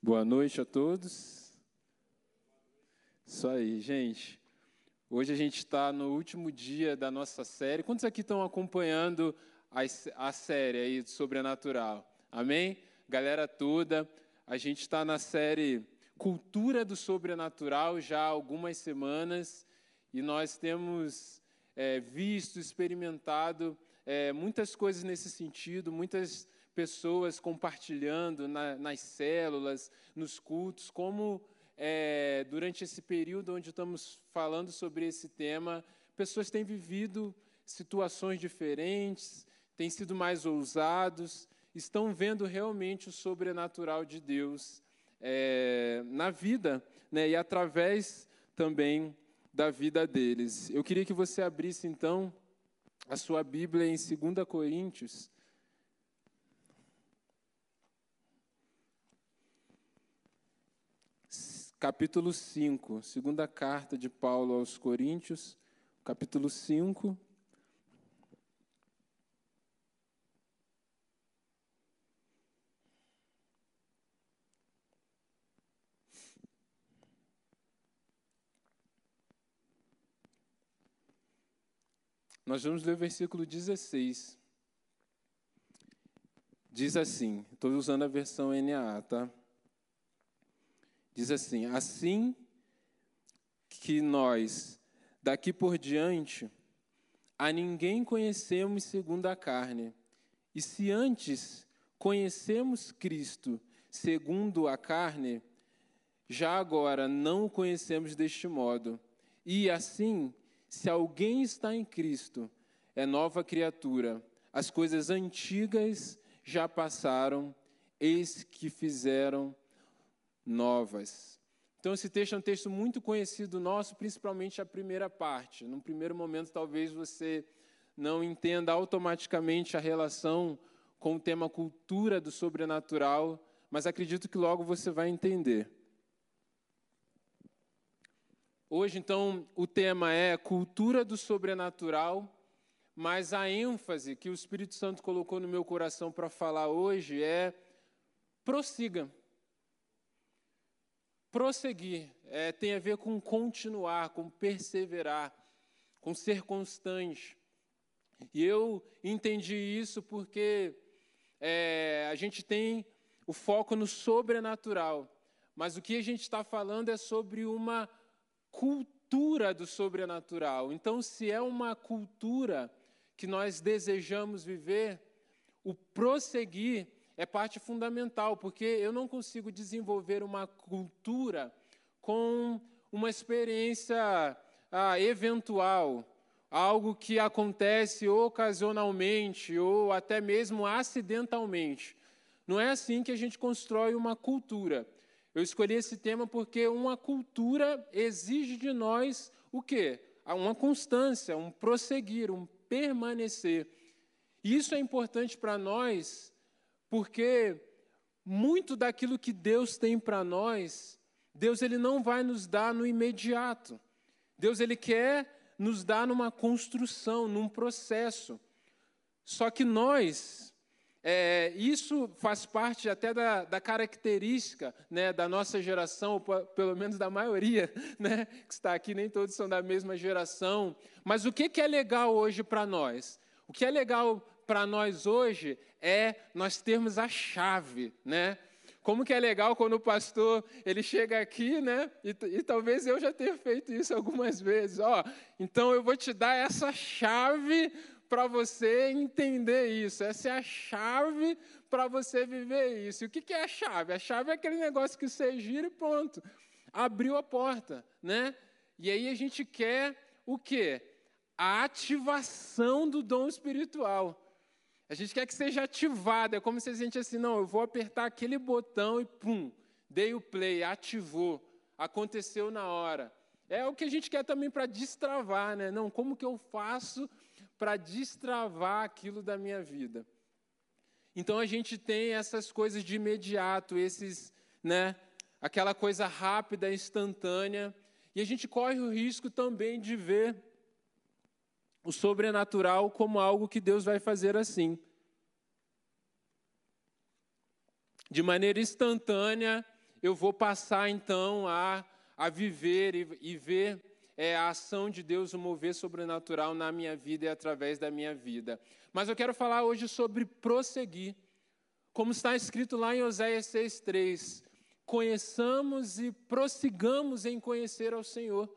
Boa noite a todos. Isso aí, gente. Hoje a gente está no último dia da nossa série. Quantos aqui estão acompanhando a, a série aí do Sobrenatural? Amém? Galera toda, a gente está na série Cultura do Sobrenatural já há algumas semanas e nós temos é, visto, experimentado é, muitas coisas nesse sentido, muitas pessoas compartilhando na, nas células, nos cultos, como é, durante esse período onde estamos falando sobre esse tema, pessoas têm vivido situações diferentes, têm sido mais ousados, estão vendo realmente o sobrenatural de Deus é, na vida né, e através também da vida deles. Eu queria que você abrisse então a sua Bíblia em 2 Coríntios capítulo 5, segunda carta de Paulo aos Coríntios, capítulo 5. Nós vamos ler o versículo 16. Diz assim, estou usando a versão NAA, tá? Diz assim: Assim que nós, daqui por diante, a ninguém conhecemos segundo a carne. E se antes conhecemos Cristo segundo a carne, já agora não o conhecemos deste modo. E assim, se alguém está em Cristo, é nova criatura. As coisas antigas já passaram, eis que fizeram novas. Então, esse texto é um texto muito conhecido nosso, principalmente a primeira parte. Num primeiro momento, talvez você não entenda automaticamente a relação com o tema cultura do sobrenatural, mas acredito que logo você vai entender. Hoje, então, o tema é cultura do sobrenatural, mas a ênfase que o Espírito Santo colocou no meu coração para falar hoje é prossiga prosseguir, é, tem a ver com continuar, com perseverar, com ser constante. E eu entendi isso porque é, a gente tem o foco no sobrenatural, mas o que a gente está falando é sobre uma cultura do sobrenatural. Então, se é uma cultura que nós desejamos viver, o prosseguir é parte fundamental, porque eu não consigo desenvolver uma cultura com uma experiência ah, eventual, algo que acontece ocasionalmente ou até mesmo acidentalmente. Não é assim que a gente constrói uma cultura. Eu escolhi esse tema porque uma cultura exige de nós o quê? Uma constância, um prosseguir, um permanecer. Isso é importante para nós porque muito daquilo que Deus tem para nós, Deus ele não vai nos dar no imediato. Deus ele quer nos dar numa construção, num processo. Só que nós, é, isso faz parte até da, da característica né, da nossa geração, ou pelo menos da maioria né, que está aqui, nem todos são da mesma geração. Mas o que, que é legal hoje para nós? O que é legal para nós hoje é nós termos a chave, né? Como que é legal quando o pastor ele chega aqui, né? E, e, talvez eu já tenha feito isso algumas vezes. Ó, então eu vou te dar essa chave para você entender isso. Essa é a chave para você viver isso. E o que, que é a chave? A chave é aquele negócio que você gira e pronto. Abriu a porta, né? E aí a gente quer o quê? A ativação do dom espiritual. A gente quer que seja ativado. É como se a gente assim, não, eu vou apertar aquele botão e pum, dei o play, ativou, aconteceu na hora. É o que a gente quer também para destravar, né? Não, como que eu faço para destravar aquilo da minha vida? Então a gente tem essas coisas de imediato, esses, né, aquela coisa rápida, instantânea, e a gente corre o risco também de ver o sobrenatural como algo que Deus vai fazer assim. De maneira instantânea, eu vou passar então a, a viver e, e ver é, a ação de Deus, o mover sobrenatural na minha vida e através da minha vida. Mas eu quero falar hoje sobre prosseguir. Como está escrito lá em Oséias 6,3: conheçamos e prossigamos em conhecer ao Senhor.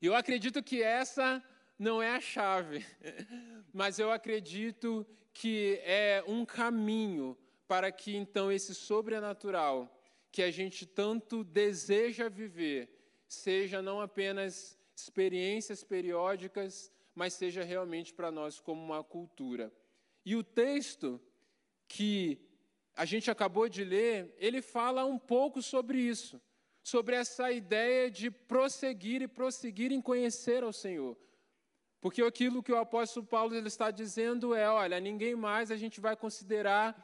E eu acredito que essa não é a chave, mas eu acredito que é um caminho para que então esse sobrenatural que a gente tanto deseja viver seja não apenas experiências periódicas, mas seja realmente para nós como uma cultura. E o texto que a gente acabou de ler, ele fala um pouco sobre isso, sobre essa ideia de prosseguir e prosseguir em conhecer ao Senhor. Porque aquilo que o apóstolo Paulo ele está dizendo é: olha, ninguém mais a gente vai considerar,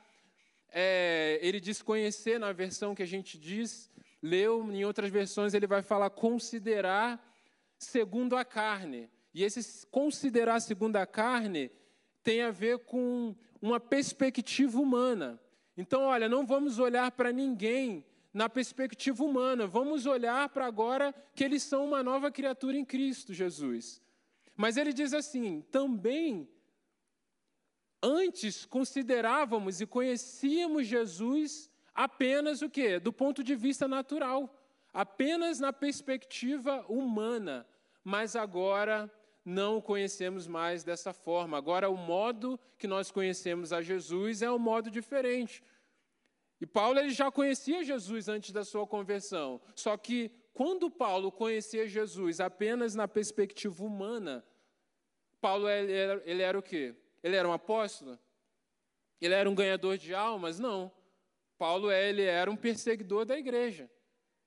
é, ele diz conhecer na versão que a gente diz, leu, em outras versões ele vai falar considerar segundo a carne. E esse considerar segundo a carne tem a ver com uma perspectiva humana. Então, olha, não vamos olhar para ninguém na perspectiva humana, vamos olhar para agora que eles são uma nova criatura em Cristo Jesus. Mas ele diz assim: também antes considerávamos e conhecíamos Jesus apenas o quê? Do ponto de vista natural, apenas na perspectiva humana. Mas agora não o conhecemos mais dessa forma. Agora o modo que nós conhecemos a Jesus é um modo diferente. E Paulo ele já conhecia Jesus antes da sua conversão, só que quando Paulo conhecia Jesus apenas na perspectiva humana, Paulo ele era, ele era o quê? Ele era um apóstolo? Ele era um ganhador de almas? Não. Paulo ele era um perseguidor da igreja.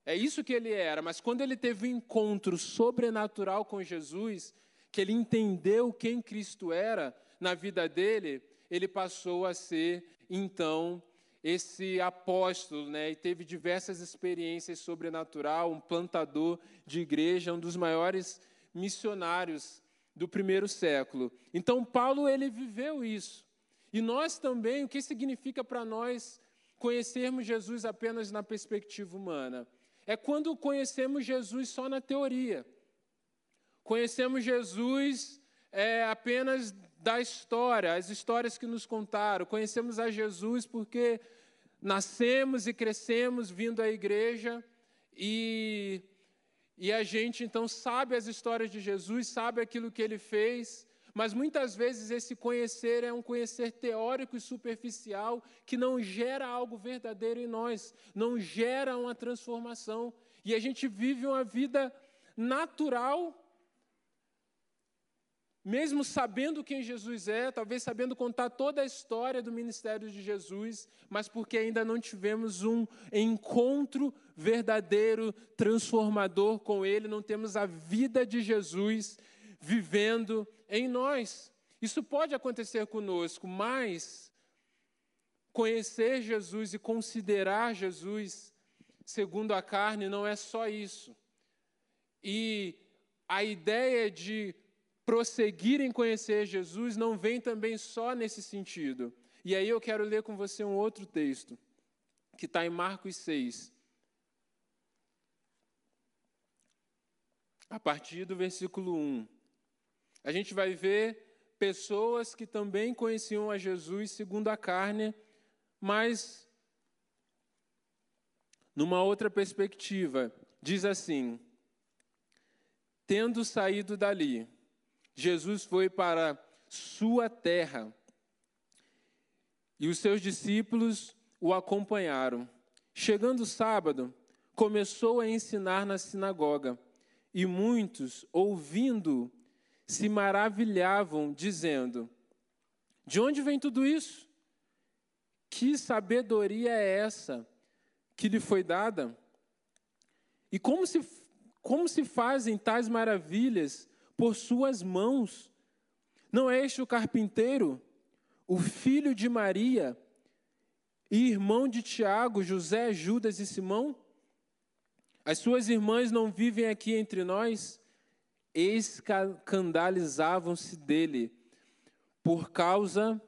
É isso que ele era, mas quando ele teve um encontro sobrenatural com Jesus, que ele entendeu quem Cristo era na vida dele, ele passou a ser então esse apóstolo, né, e teve diversas experiências sobrenatural, um plantador de igreja, um dos maiores missionários do primeiro século. Então Paulo ele viveu isso. E nós também, o que significa para nós conhecermos Jesus apenas na perspectiva humana? É quando conhecemos Jesus só na teoria. Conhecemos Jesus é, apenas da história, as histórias que nos contaram. Conhecemos a Jesus porque nascemos e crescemos vindo à igreja e, e a gente então sabe as histórias de Jesus, sabe aquilo que ele fez, mas muitas vezes esse conhecer é um conhecer teórico e superficial que não gera algo verdadeiro em nós, não gera uma transformação. E a gente vive uma vida natural mesmo sabendo quem Jesus é, talvez sabendo contar toda a história do ministério de Jesus, mas porque ainda não tivemos um encontro verdadeiro, transformador com Ele, não temos a vida de Jesus vivendo em nós. Isso pode acontecer conosco, mas conhecer Jesus e considerar Jesus segundo a carne não é só isso. E a ideia de prosseguir em conhecer Jesus não vem também só nesse sentido. E aí eu quero ler com você um outro texto, que está em Marcos 6. A partir do versículo 1. A gente vai ver pessoas que também conheciam a Jesus segundo a carne, mas numa outra perspectiva. Diz assim: Tendo saído dali, Jesus foi para sua terra e os seus discípulos o acompanharam. Chegando o sábado, começou a ensinar na sinagoga e muitos, ouvindo, se maravilhavam, dizendo: De onde vem tudo isso? Que sabedoria é essa que lhe foi dada? E como se, como se fazem tais maravilhas por suas mãos. Não é este o carpinteiro, o filho de Maria, e irmão de Tiago, José, Judas e Simão? As suas irmãs não vivem aqui entre nós? Escandalizavam-se dele por causa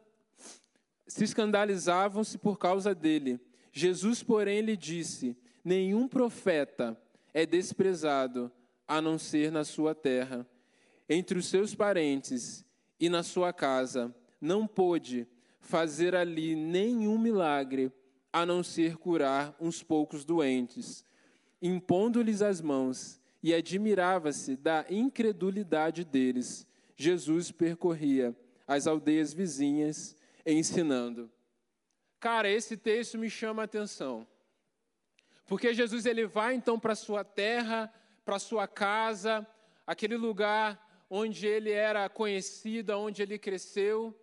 se escandalizavam-se por causa dele. Jesus, porém, lhe disse: Nenhum profeta é desprezado a não ser na sua terra, entre os seus parentes e na sua casa. Não pôde fazer ali nenhum milagre a não ser curar uns poucos doentes, impondo-lhes as mãos, e admirava-se da incredulidade deles. Jesus percorria as aldeias vizinhas ensinando. Cara, esse texto me chama a atenção. Porque Jesus ele vai então para sua terra, para sua casa, aquele lugar onde ele era conhecido, onde ele cresceu,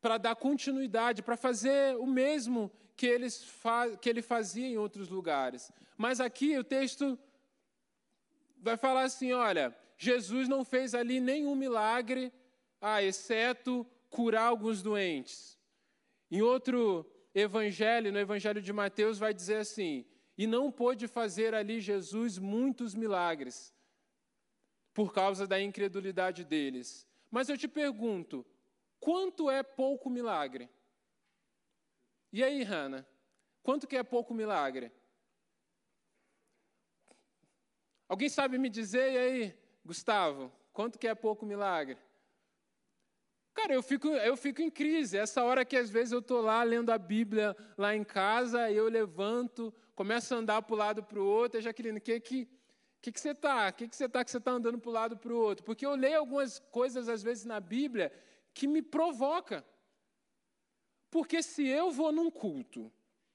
para dar continuidade, para fazer o mesmo que, eles que ele fazia em outros lugares. Mas aqui o texto vai falar assim: olha, Jesus não fez ali nenhum milagre, ah, exceto curar alguns doentes. Em outro evangelho, no evangelho de Mateus, vai dizer assim: E não pôde fazer ali Jesus muitos milagres, por causa da incredulidade deles. Mas eu te pergunto: quanto é pouco milagre? E aí, Hanna? Quanto que é pouco milagre? Alguém sabe me dizer, e aí, Gustavo, quanto que é pouco milagre? Cara, eu fico, eu fico em crise. Essa hora que às vezes eu estou lá lendo a Bíblia lá em casa, eu levanto, começo a andar para o lado para o outro, e Jaqueline, o que que, que que você está? O que que você está que você está andando para o lado para o outro? Porque eu leio algumas coisas às vezes na Bíblia que me provoca. Porque se eu vou num culto,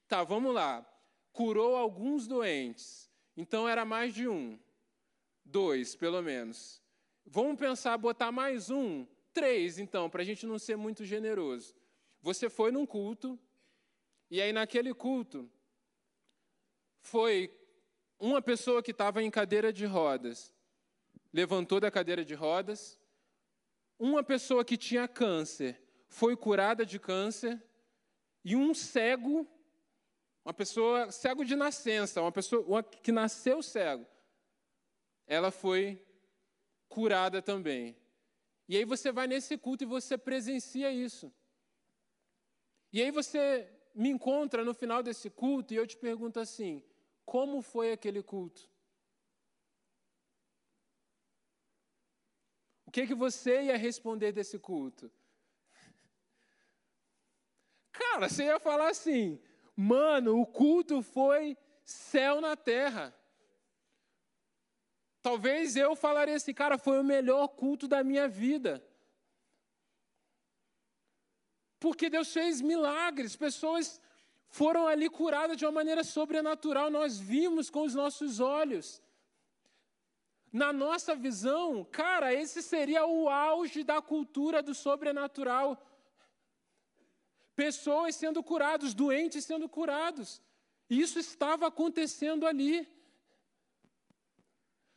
tá, vamos lá, curou alguns doentes, então era mais de um, dois pelo menos. Vamos pensar, botar mais um, Três, então, para a gente não ser muito generoso. Você foi num culto, e aí naquele culto, foi uma pessoa que estava em cadeira de rodas, levantou da cadeira de rodas, uma pessoa que tinha câncer foi curada de câncer, e um cego, uma pessoa cego de nascença, uma pessoa uma que nasceu cego, ela foi curada também. E aí você vai nesse culto e você presencia isso. E aí você me encontra no final desse culto e eu te pergunto assim: como foi aquele culto? O que, que você ia responder desse culto? Cara, você ia falar assim: mano, o culto foi céu na terra. Talvez eu falaria assim, cara, foi o melhor culto da minha vida. Porque Deus fez milagres, pessoas foram ali curadas de uma maneira sobrenatural, nós vimos com os nossos olhos. Na nossa visão, cara, esse seria o auge da cultura do sobrenatural. Pessoas sendo curadas, doentes sendo curados. Isso estava acontecendo ali.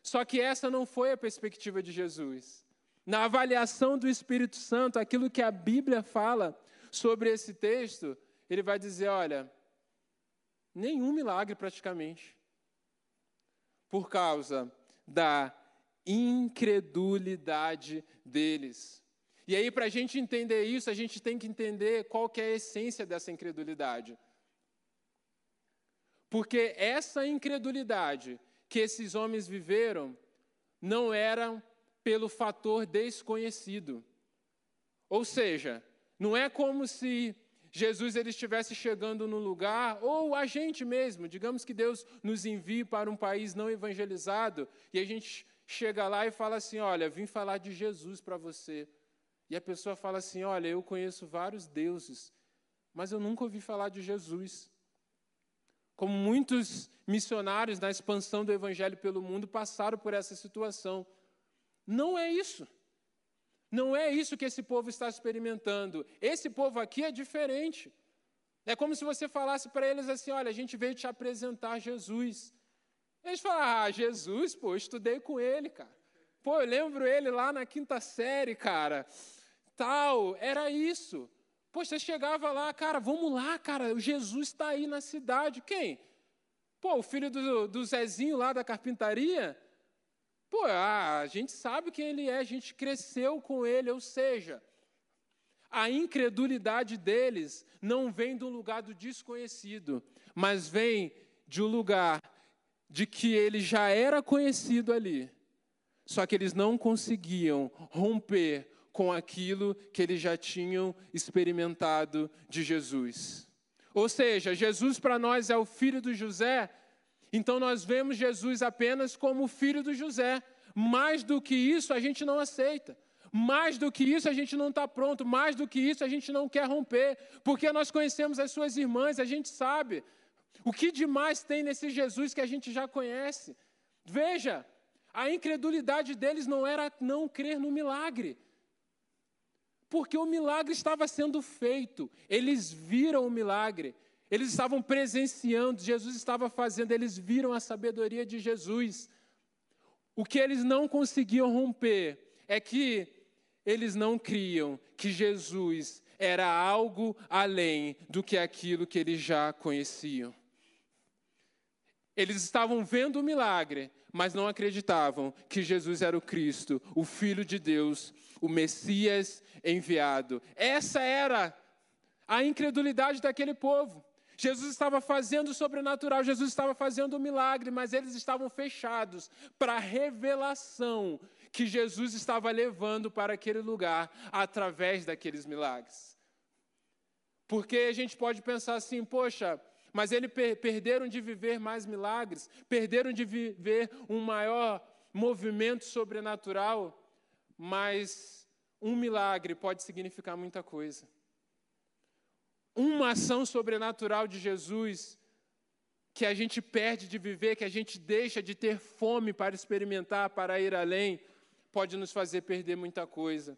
Só que essa não foi a perspectiva de Jesus. Na avaliação do Espírito Santo, aquilo que a Bíblia fala sobre esse texto, ele vai dizer: olha, nenhum milagre praticamente, por causa da incredulidade deles. E aí, para a gente entender isso, a gente tem que entender qual que é a essência dessa incredulidade. Porque essa incredulidade que esses homens viveram não eram pelo fator desconhecido. Ou seja, não é como se Jesus ele estivesse chegando no lugar, ou a gente mesmo, digamos que Deus nos envie para um país não evangelizado, e a gente chega lá e fala assim: Olha, vim falar de Jesus para você. E a pessoa fala assim: Olha, eu conheço vários deuses, mas eu nunca ouvi falar de Jesus. Como muitos missionários na expansão do evangelho pelo mundo passaram por essa situação. Não é isso. Não é isso que esse povo está experimentando. Esse povo aqui é diferente. É como se você falasse para eles assim: olha, a gente veio te apresentar Jesus. Eles falam: ah, Jesus, pô, eu estudei com ele, cara. Pô, eu lembro ele lá na quinta série, cara. Tal, era isso. Poxa, você chegava lá, cara, vamos lá, cara, o Jesus está aí na cidade. Quem? Pô, o filho do, do Zezinho lá da carpintaria? Pô, a gente sabe quem ele é, a gente cresceu com ele, ou seja, A incredulidade deles não vem de um lugar do desconhecido, mas vem de um lugar de que ele já era conhecido ali. Só que eles não conseguiam romper com aquilo que eles já tinham experimentado de Jesus. Ou seja, Jesus para nós é o filho do José, então nós vemos Jesus apenas como o filho do José. Mais do que isso, a gente não aceita. Mais do que isso, a gente não está pronto. Mais do que isso, a gente não quer romper. Porque nós conhecemos as suas irmãs, a gente sabe. O que demais tem nesse Jesus que a gente já conhece? Veja, a incredulidade deles não era não crer no milagre. Porque o milagre estava sendo feito. Eles viram o milagre. Eles estavam presenciando, Jesus estava fazendo, eles viram a sabedoria de Jesus. O que eles não conseguiam romper é que eles não criam que Jesus era algo além do que aquilo que eles já conheciam. Eles estavam vendo o milagre, mas não acreditavam que Jesus era o Cristo, o Filho de Deus, o Messias enviado. Essa era a incredulidade daquele povo. Jesus estava fazendo o sobrenatural, Jesus estava fazendo o milagre, mas eles estavam fechados para a revelação que Jesus estava levando para aquele lugar através daqueles milagres. Porque a gente pode pensar assim, poxa, mas eles per perderam de viver mais milagres, perderam de viver um maior movimento sobrenatural, mas um milagre pode significar muita coisa. Uma ação sobrenatural de Jesus que a gente perde de viver, que a gente deixa de ter fome para experimentar, para ir além, pode nos fazer perder muita coisa.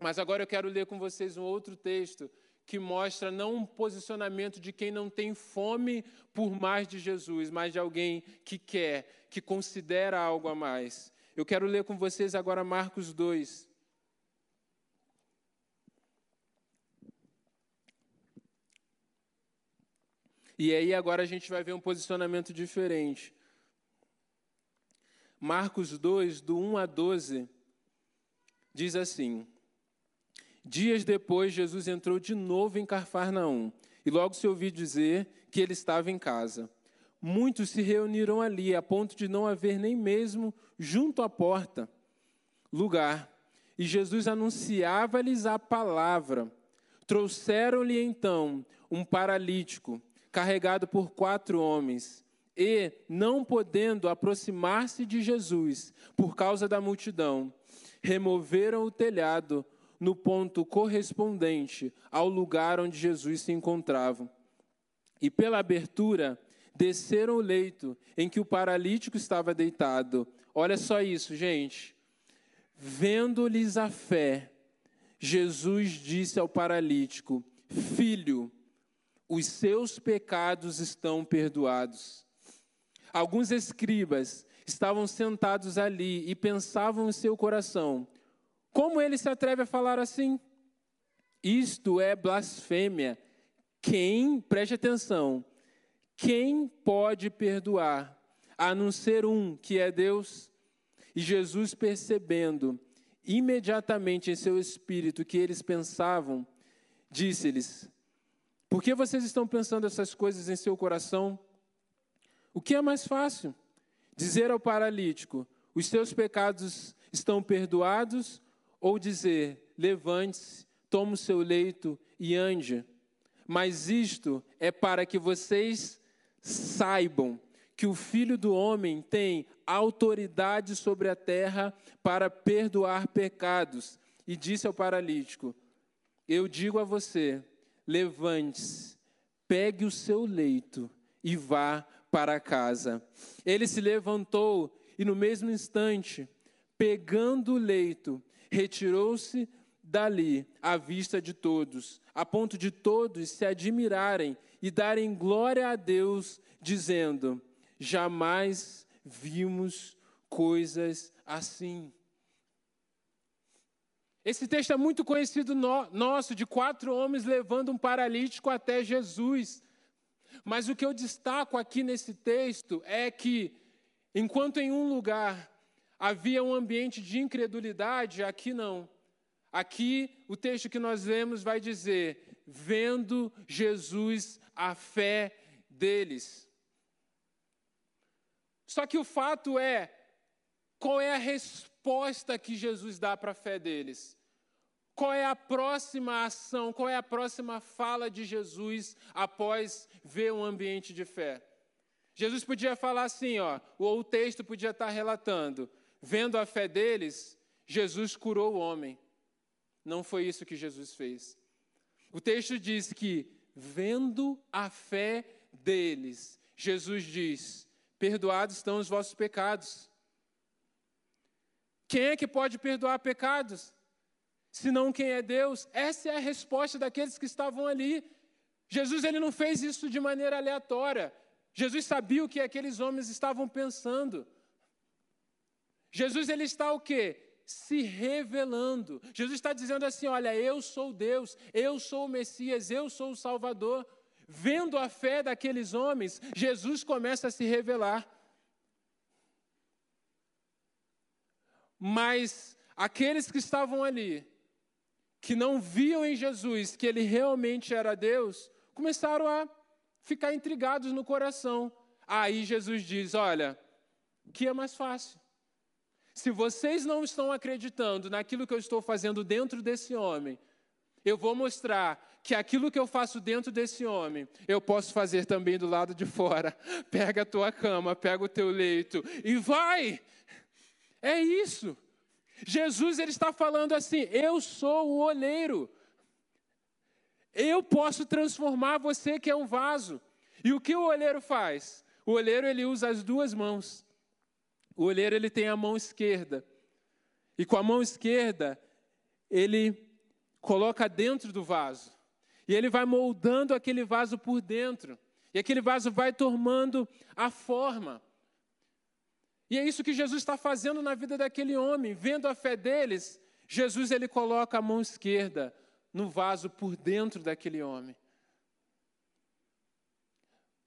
Mas agora eu quero ler com vocês um outro texto que mostra não um posicionamento de quem não tem fome por mais de Jesus, mas de alguém que quer, que considera algo a mais. Eu quero ler com vocês agora Marcos 2. E aí agora a gente vai ver um posicionamento diferente. Marcos 2, do 1 a 12, diz assim: Dias depois, Jesus entrou de novo em Carfarnaum e logo se ouviu dizer que ele estava em casa. Muitos se reuniram ali, a ponto de não haver nem mesmo junto à porta lugar. E Jesus anunciava-lhes a palavra. Trouxeram-lhe então um paralítico, carregado por quatro homens, e, não podendo aproximar-se de Jesus por causa da multidão, removeram o telhado no ponto correspondente ao lugar onde Jesus se encontrava. E pela abertura, desceram o leito em que o paralítico estava deitado. Olha só isso, gente. Vendo-lhes a fé, Jesus disse ao paralítico: Filho, os seus pecados estão perdoados. Alguns escribas estavam sentados ali e pensavam em seu coração: como ele se atreve a falar assim? Isto é blasfêmia. Quem, preste atenção, quem pode perdoar a não ser um que é Deus? E Jesus, percebendo imediatamente em seu espírito que eles pensavam, disse-lhes: Por que vocês estão pensando essas coisas em seu coração? O que é mais fácil? Dizer ao paralítico: Os seus pecados estão perdoados ou dizer: levante-se, tome o seu leito e ande. Mas isto é para que vocês saibam que o Filho do Homem tem autoridade sobre a terra para perdoar pecados. E disse ao paralítico: Eu digo a você, levante-se, pegue o seu leito e vá para casa. Ele se levantou e, no mesmo instante, pegando o leito, retirou-se dali à vista de todos, a ponto de todos se admirarem e darem glória a Deus, dizendo: Jamais vimos coisas assim. Esse texto é muito conhecido no, nosso, de quatro homens levando um paralítico até Jesus. Mas o que eu destaco aqui nesse texto é que, enquanto em um lugar havia um ambiente de incredulidade, aqui não. Aqui, o texto que nós lemos vai dizer: vendo Jesus a fé deles. Só que o fato é, qual é a resposta que Jesus dá para a fé deles? Qual é a próxima ação, qual é a próxima fala de Jesus após ver um ambiente de fé? Jesus podia falar assim, ó, ou o texto podia estar relatando, vendo a fé deles, Jesus curou o homem. Não foi isso que Jesus fez. O texto diz que, vendo a fé deles, Jesus diz: Perdoados estão os vossos pecados. Quem é que pode perdoar pecados? Senão quem é Deus? Essa é a resposta daqueles que estavam ali. Jesus ele não fez isso de maneira aleatória. Jesus sabia o que aqueles homens estavam pensando. Jesus ele está o quê? Se revelando. Jesus está dizendo assim: olha, eu sou Deus, eu sou o Messias, eu sou o Salvador. Vendo a fé daqueles homens, Jesus começa a se revelar. Mas aqueles que estavam ali, que não viam em Jesus que ele realmente era Deus, começaram a ficar intrigados no coração. Aí Jesus diz: Olha, que é mais fácil? Se vocês não estão acreditando naquilo que eu estou fazendo dentro desse homem, eu vou mostrar que aquilo que eu faço dentro desse homem, eu posso fazer também do lado de fora. Pega a tua cama, pega o teu leito e vai. É isso. Jesus ele está falando assim: eu sou o oleiro. Eu posso transformar você que é um vaso. E o que o olheiro faz? O olheiro ele usa as duas mãos. O olheiro ele tem a mão esquerda. E com a mão esquerda, ele coloca dentro do vaso. E ele vai moldando aquele vaso por dentro. E aquele vaso vai tomando a forma. E é isso que Jesus está fazendo na vida daquele homem. Vendo a fé deles, Jesus ele coloca a mão esquerda no vaso por dentro daquele homem.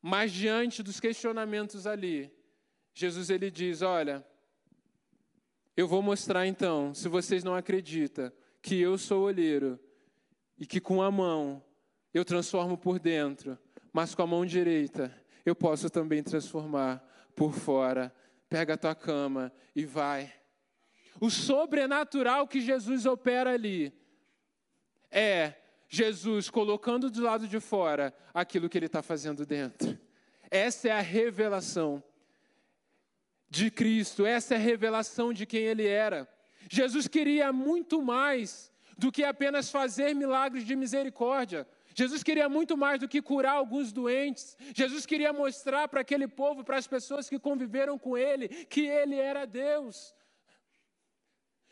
Mas diante dos questionamentos ali, Jesus ele diz: Olha, eu vou mostrar então, se vocês não acreditam, que eu sou olheiro e que com a mão eu transformo por dentro, mas com a mão direita eu posso também transformar por fora. Pega a tua cama e vai. O sobrenatural que Jesus opera ali é Jesus colocando do lado de fora aquilo que ele está fazendo dentro. Essa é a revelação de Cristo, essa é a revelação de quem ele era. Jesus queria muito mais do que apenas fazer milagres de misericórdia. Jesus queria muito mais do que curar alguns doentes. Jesus queria mostrar para aquele povo, para as pessoas que conviveram com ele, que ele era Deus.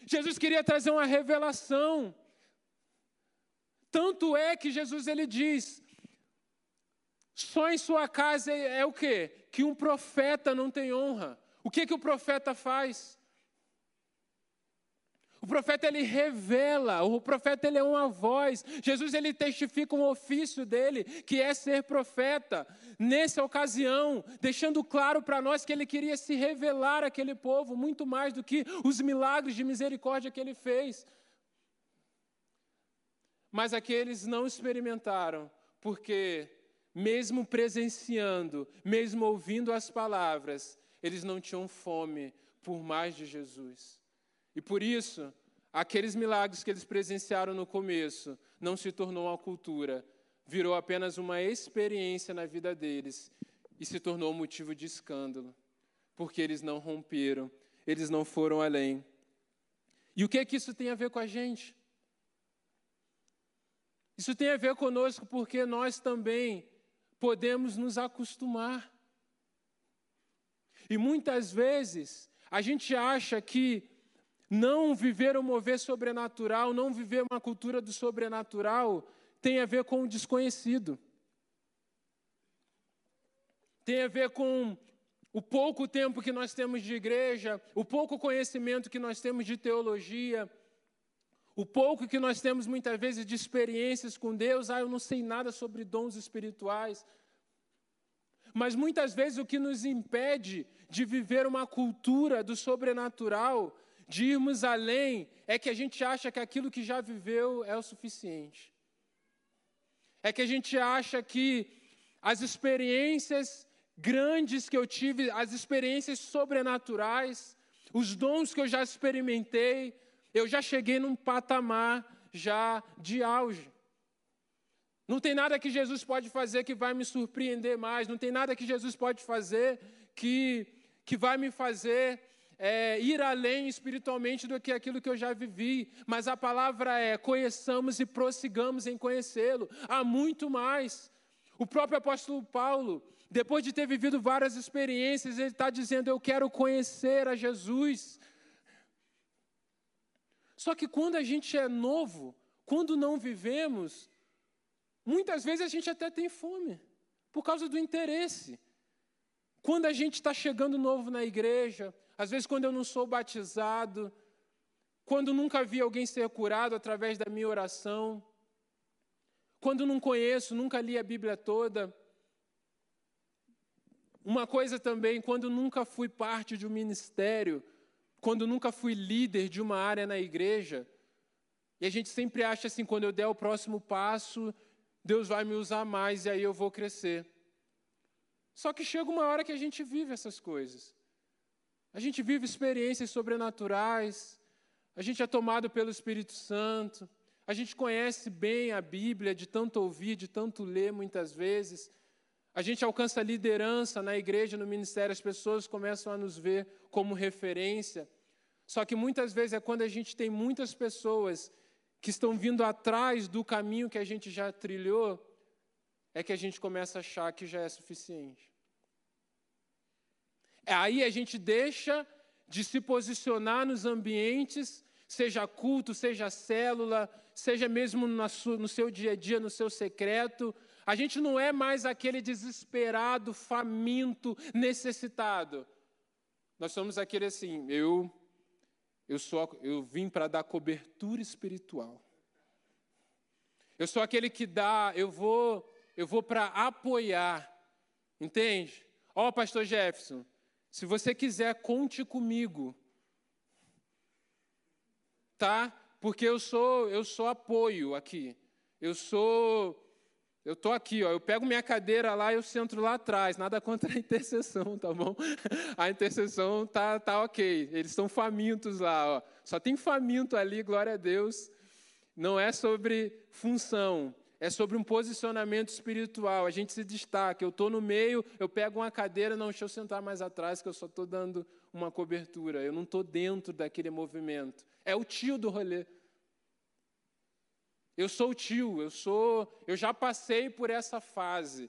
Jesus queria trazer uma revelação tanto é que Jesus ele diz: só em sua casa é, o quê? Que um profeta não tem honra. O que que o profeta faz? O profeta ele revela, o profeta ele é uma voz. Jesus ele testifica um ofício dele, que é ser profeta. Nessa ocasião, deixando claro para nós que ele queria se revelar àquele povo muito mais do que os milagres de misericórdia que ele fez. Mas aqueles não experimentaram, porque, mesmo presenciando, mesmo ouvindo as palavras, eles não tinham fome por mais de Jesus. E por isso, aqueles milagres que eles presenciaram no começo não se tornou uma cultura, virou apenas uma experiência na vida deles e se tornou motivo de escândalo, porque eles não romperam, eles não foram além. E o que é que isso tem a ver com a gente? Isso tem a ver conosco porque nós também podemos nos acostumar. E muitas vezes a gente acha que não viver o mover sobrenatural, não viver uma cultura do sobrenatural, tem a ver com o desconhecido. Tem a ver com o pouco tempo que nós temos de igreja, o pouco conhecimento que nós temos de teologia, o pouco que nós temos muitas vezes de experiências com Deus, ah, eu não sei nada sobre dons espirituais. Mas muitas vezes o que nos impede de viver uma cultura do sobrenatural, de irmos além é que a gente acha que aquilo que já viveu é o suficiente. É que a gente acha que as experiências grandes que eu tive, as experiências sobrenaturais, os dons que eu já experimentei, eu já cheguei num patamar já de auge. Não tem nada que Jesus pode fazer que vai me surpreender mais, não tem nada que Jesus pode fazer que, que vai me fazer é, ir além espiritualmente do que aquilo que eu já vivi, mas a palavra é: conheçamos e prossigamos em conhecê-lo. Há muito mais. O próprio apóstolo Paulo, depois de ter vivido várias experiências, ele está dizendo: Eu quero conhecer a Jesus. Só que quando a gente é novo, quando não vivemos, muitas vezes a gente até tem fome, por causa do interesse. Quando a gente está chegando novo na igreja, às vezes quando eu não sou batizado, quando nunca vi alguém ser curado através da minha oração, quando não conheço, nunca li a Bíblia toda. Uma coisa também, quando nunca fui parte de um ministério, quando nunca fui líder de uma área na igreja, e a gente sempre acha assim, quando eu der o próximo passo, Deus vai me usar mais e aí eu vou crescer. Só que chega uma hora que a gente vive essas coisas. A gente vive experiências sobrenaturais, a gente é tomado pelo Espírito Santo, a gente conhece bem a Bíblia, de tanto ouvir, de tanto ler muitas vezes. A gente alcança liderança na igreja, no ministério, as pessoas começam a nos ver como referência. Só que muitas vezes é quando a gente tem muitas pessoas que estão vindo atrás do caminho que a gente já trilhou, é que a gente começa a achar que já é suficiente. Aí a gente deixa de se posicionar nos ambientes, seja culto, seja célula, seja mesmo no seu dia a dia, no seu secreto. A gente não é mais aquele desesperado, faminto, necessitado. Nós somos aquele assim, eu eu sou eu vim para dar cobertura espiritual. Eu sou aquele que dá, eu vou eu vou para apoiar. Entende? Ó, oh, pastor Jefferson, se você quiser, conte comigo. Tá? Porque eu sou, eu sou apoio aqui. Eu sou eu tô aqui, ó, eu pego minha cadeira lá e eu sento lá atrás. Nada contra a intercessão, tá bom? A intercessão tá tá OK. Eles estão famintos lá, ó. Só tem faminto ali, glória a Deus. Não é sobre função, é sobre um posicionamento espiritual. A gente se destaca. Eu estou no meio, eu pego uma cadeira, não, deixa eu sentar mais atrás, que eu só estou dando uma cobertura. Eu não estou dentro daquele movimento. É o tio do rolê. Eu sou o tio, eu sou, eu já passei por essa fase.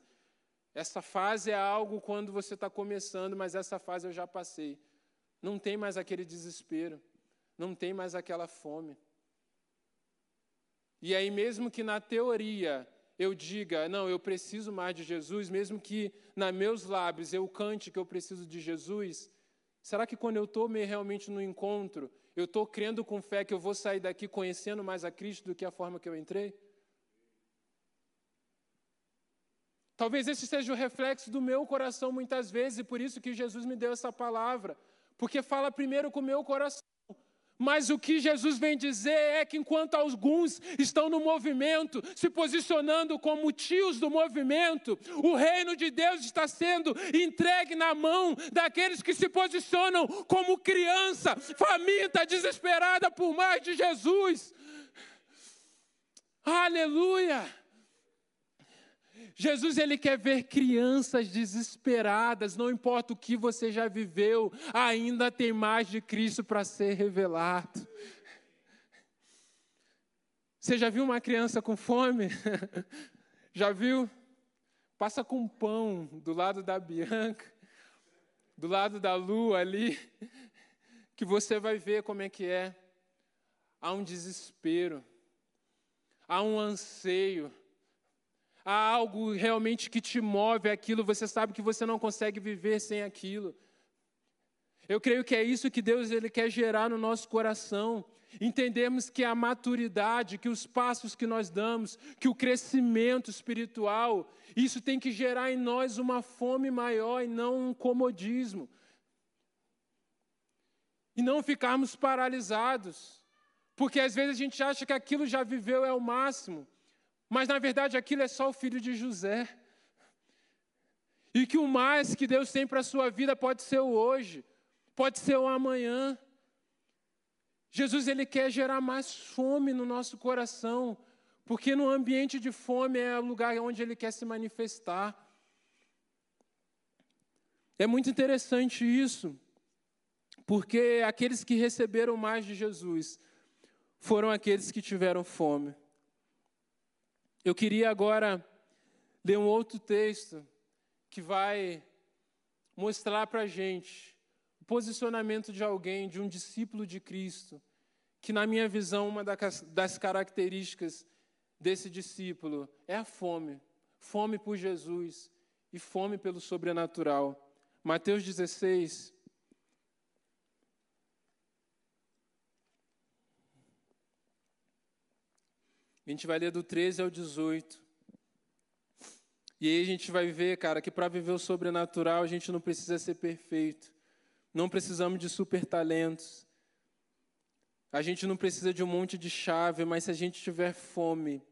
Essa fase é algo quando você está começando, mas essa fase eu já passei. Não tem mais aquele desespero, não tem mais aquela fome. E aí, mesmo que na teoria eu diga, não, eu preciso mais de Jesus, mesmo que na meus lábios eu cante que eu preciso de Jesus, será que quando eu estou realmente no encontro, eu estou crendo com fé que eu vou sair daqui conhecendo mais a Cristo do que a forma que eu entrei? Talvez esse seja o reflexo do meu coração muitas vezes, e por isso que Jesus me deu essa palavra, porque fala primeiro com o meu coração. Mas o que Jesus vem dizer é que enquanto alguns estão no movimento, se posicionando como tios do movimento, o reino de Deus está sendo entregue na mão daqueles que se posicionam como criança, faminta, desesperada por mais de Jesus. Aleluia! Jesus ele quer ver crianças desesperadas, não importa o que você já viveu, ainda tem mais de Cristo para ser revelado. Você já viu uma criança com fome? já viu? Passa com pão do lado da Bianca, do lado da lua ali, que você vai ver como é que é. Há um desespero, há um anseio há algo realmente que te move aquilo, você sabe que você não consegue viver sem aquilo. Eu creio que é isso que Deus ele quer gerar no nosso coração. Entendermos que a maturidade, que os passos que nós damos, que o crescimento espiritual, isso tem que gerar em nós uma fome maior e não um comodismo. e não ficarmos paralisados, porque às vezes a gente acha que aquilo já viveu é o máximo, mas na verdade aquilo é só o filho de José. E que o mais que Deus tem para a sua vida pode ser o hoje, pode ser o amanhã. Jesus ele quer gerar mais fome no nosso coração, porque no ambiente de fome é o lugar onde ele quer se manifestar. É muito interessante isso. Porque aqueles que receberam mais de Jesus foram aqueles que tiveram fome. Eu queria agora ler um outro texto que vai mostrar para a gente o posicionamento de alguém, de um discípulo de Cristo, que, na minha visão, uma das características desse discípulo é a fome fome por Jesus e fome pelo sobrenatural. Mateus 16, A gente vai ler do 13 ao 18. E aí a gente vai ver, cara, que para viver o sobrenatural a gente não precisa ser perfeito. Não precisamos de super talentos. A gente não precisa de um monte de chave, mas se a gente tiver fome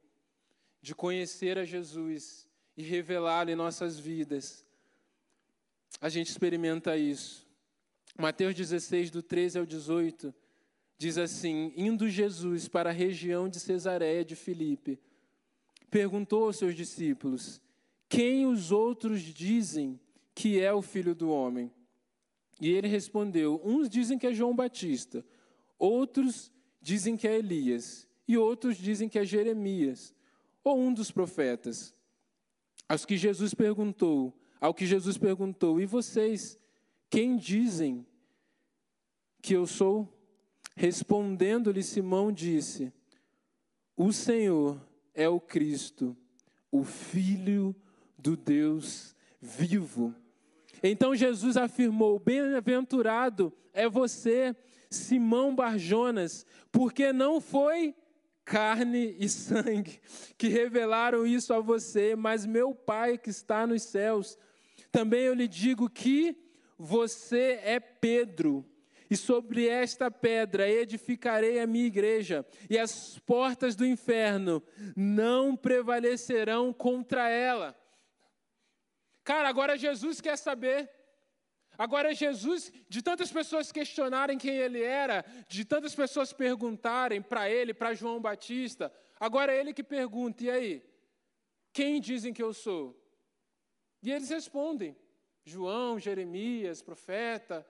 de conhecer a Jesus e revelá-lo em nossas vidas, a gente experimenta isso. Mateus 16, do 13 ao 18 diz assim: Indo Jesus para a região de Cesareia de Filipe, perguntou aos seus discípulos: Quem os outros dizem que é o filho do homem? E ele respondeu: Uns dizem que é João Batista, outros dizem que é Elias, e outros dizem que é Jeremias, ou um dos profetas. Aos que Jesus perguntou, ao que Jesus perguntou: E vocês, quem dizem que eu sou? Respondendo-lhe Simão disse: O Senhor é o Cristo, o Filho do Deus vivo. Então Jesus afirmou: Bem-aventurado é você, Simão Barjonas, porque não foi carne e sangue que revelaram isso a você, mas meu Pai que está nos céus. Também eu lhe digo que você é Pedro e sobre esta pedra edificarei a minha igreja, e as portas do inferno não prevalecerão contra ela. Cara, agora Jesus quer saber. Agora Jesus, de tantas pessoas questionarem quem ele era, de tantas pessoas perguntarem para ele, para João Batista, agora é ele que pergunta: e aí? Quem dizem que eu sou? E eles respondem: João, Jeremias, profeta.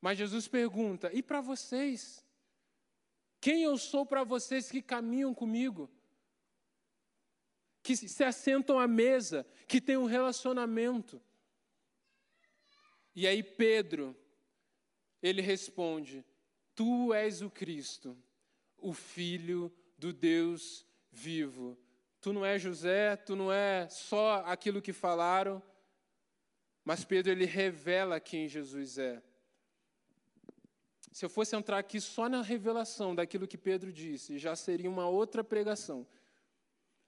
Mas Jesus pergunta: e para vocês? Quem eu sou para vocês que caminham comigo? Que se assentam à mesa, que têm um relacionamento? E aí Pedro, ele responde: Tu és o Cristo, o Filho do Deus vivo. Tu não é José, tu não é só aquilo que falaram, mas Pedro ele revela quem Jesus é. Se eu fosse entrar aqui só na revelação daquilo que Pedro disse, já seria uma outra pregação.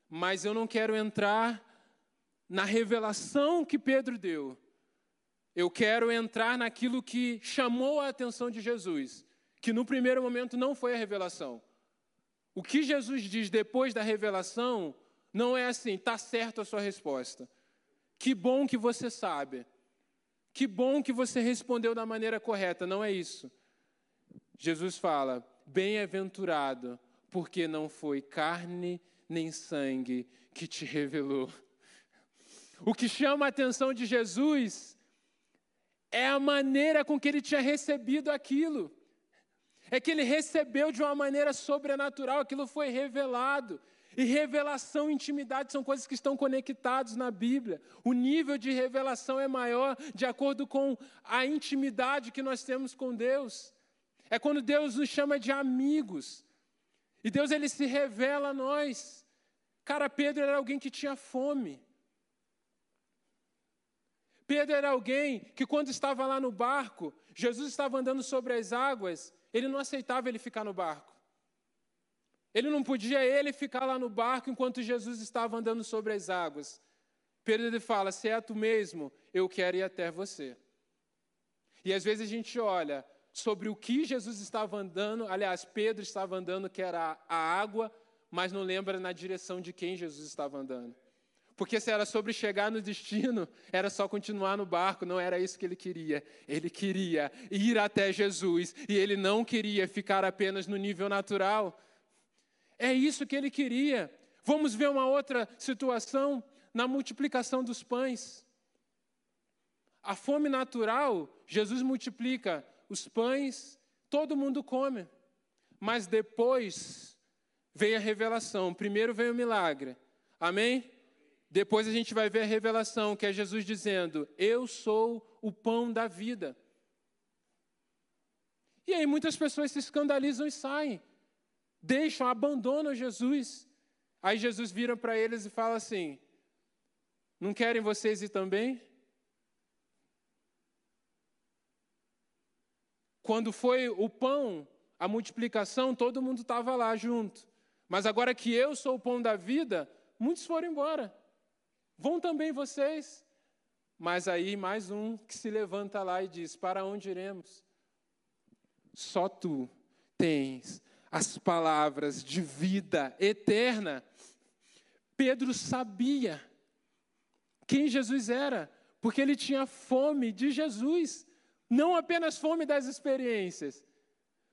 Mas eu não quero entrar na revelação que Pedro deu. Eu quero entrar naquilo que chamou a atenção de Jesus, que no primeiro momento não foi a revelação. O que Jesus diz depois da revelação não é assim, está certo a sua resposta. Que bom que você sabe. Que bom que você respondeu da maneira correta. Não é isso. Jesus fala: Bem-aventurado, porque não foi carne nem sangue que te revelou. O que chama a atenção de Jesus é a maneira com que ele tinha recebido aquilo. É que ele recebeu de uma maneira sobrenatural, aquilo foi revelado. E revelação e intimidade são coisas que estão conectadas na Bíblia. O nível de revelação é maior de acordo com a intimidade que nós temos com Deus. É quando Deus nos chama de amigos. E Deus ele se revela a nós. Cara, Pedro era alguém que tinha fome. Pedro era alguém que, quando estava lá no barco, Jesus estava andando sobre as águas, ele não aceitava ele ficar no barco. Ele não podia ele ficar lá no barco enquanto Jesus estava andando sobre as águas. Pedro ele fala: Se é tu mesmo, eu quero ir até você. E às vezes a gente olha sobre o que Jesus estava andando, aliás, Pedro estava andando, que era a água, mas não lembra na direção de quem Jesus estava andando. Porque se era sobre chegar no destino, era só continuar no barco, não era isso que ele queria. Ele queria ir até Jesus e ele não queria ficar apenas no nível natural. É isso que ele queria. Vamos ver uma outra situação na multiplicação dos pães. A fome natural, Jesus multiplica os pães, todo mundo come. Mas depois vem a revelação. Primeiro vem o milagre. Amém? Depois a gente vai ver a revelação, que é Jesus dizendo: Eu sou o pão da vida. E aí muitas pessoas se escandalizam e saem, deixam, abandonam Jesus. Aí Jesus vira para eles e fala assim: Não querem vocês ir também? Quando foi o pão, a multiplicação, todo mundo estava lá junto. Mas agora que eu sou o pão da vida, muitos foram embora. Vão também vocês. Mas aí mais um que se levanta lá e diz: Para onde iremos? Só tu tens as palavras de vida eterna. Pedro sabia quem Jesus era, porque ele tinha fome de Jesus, não apenas fome das experiências.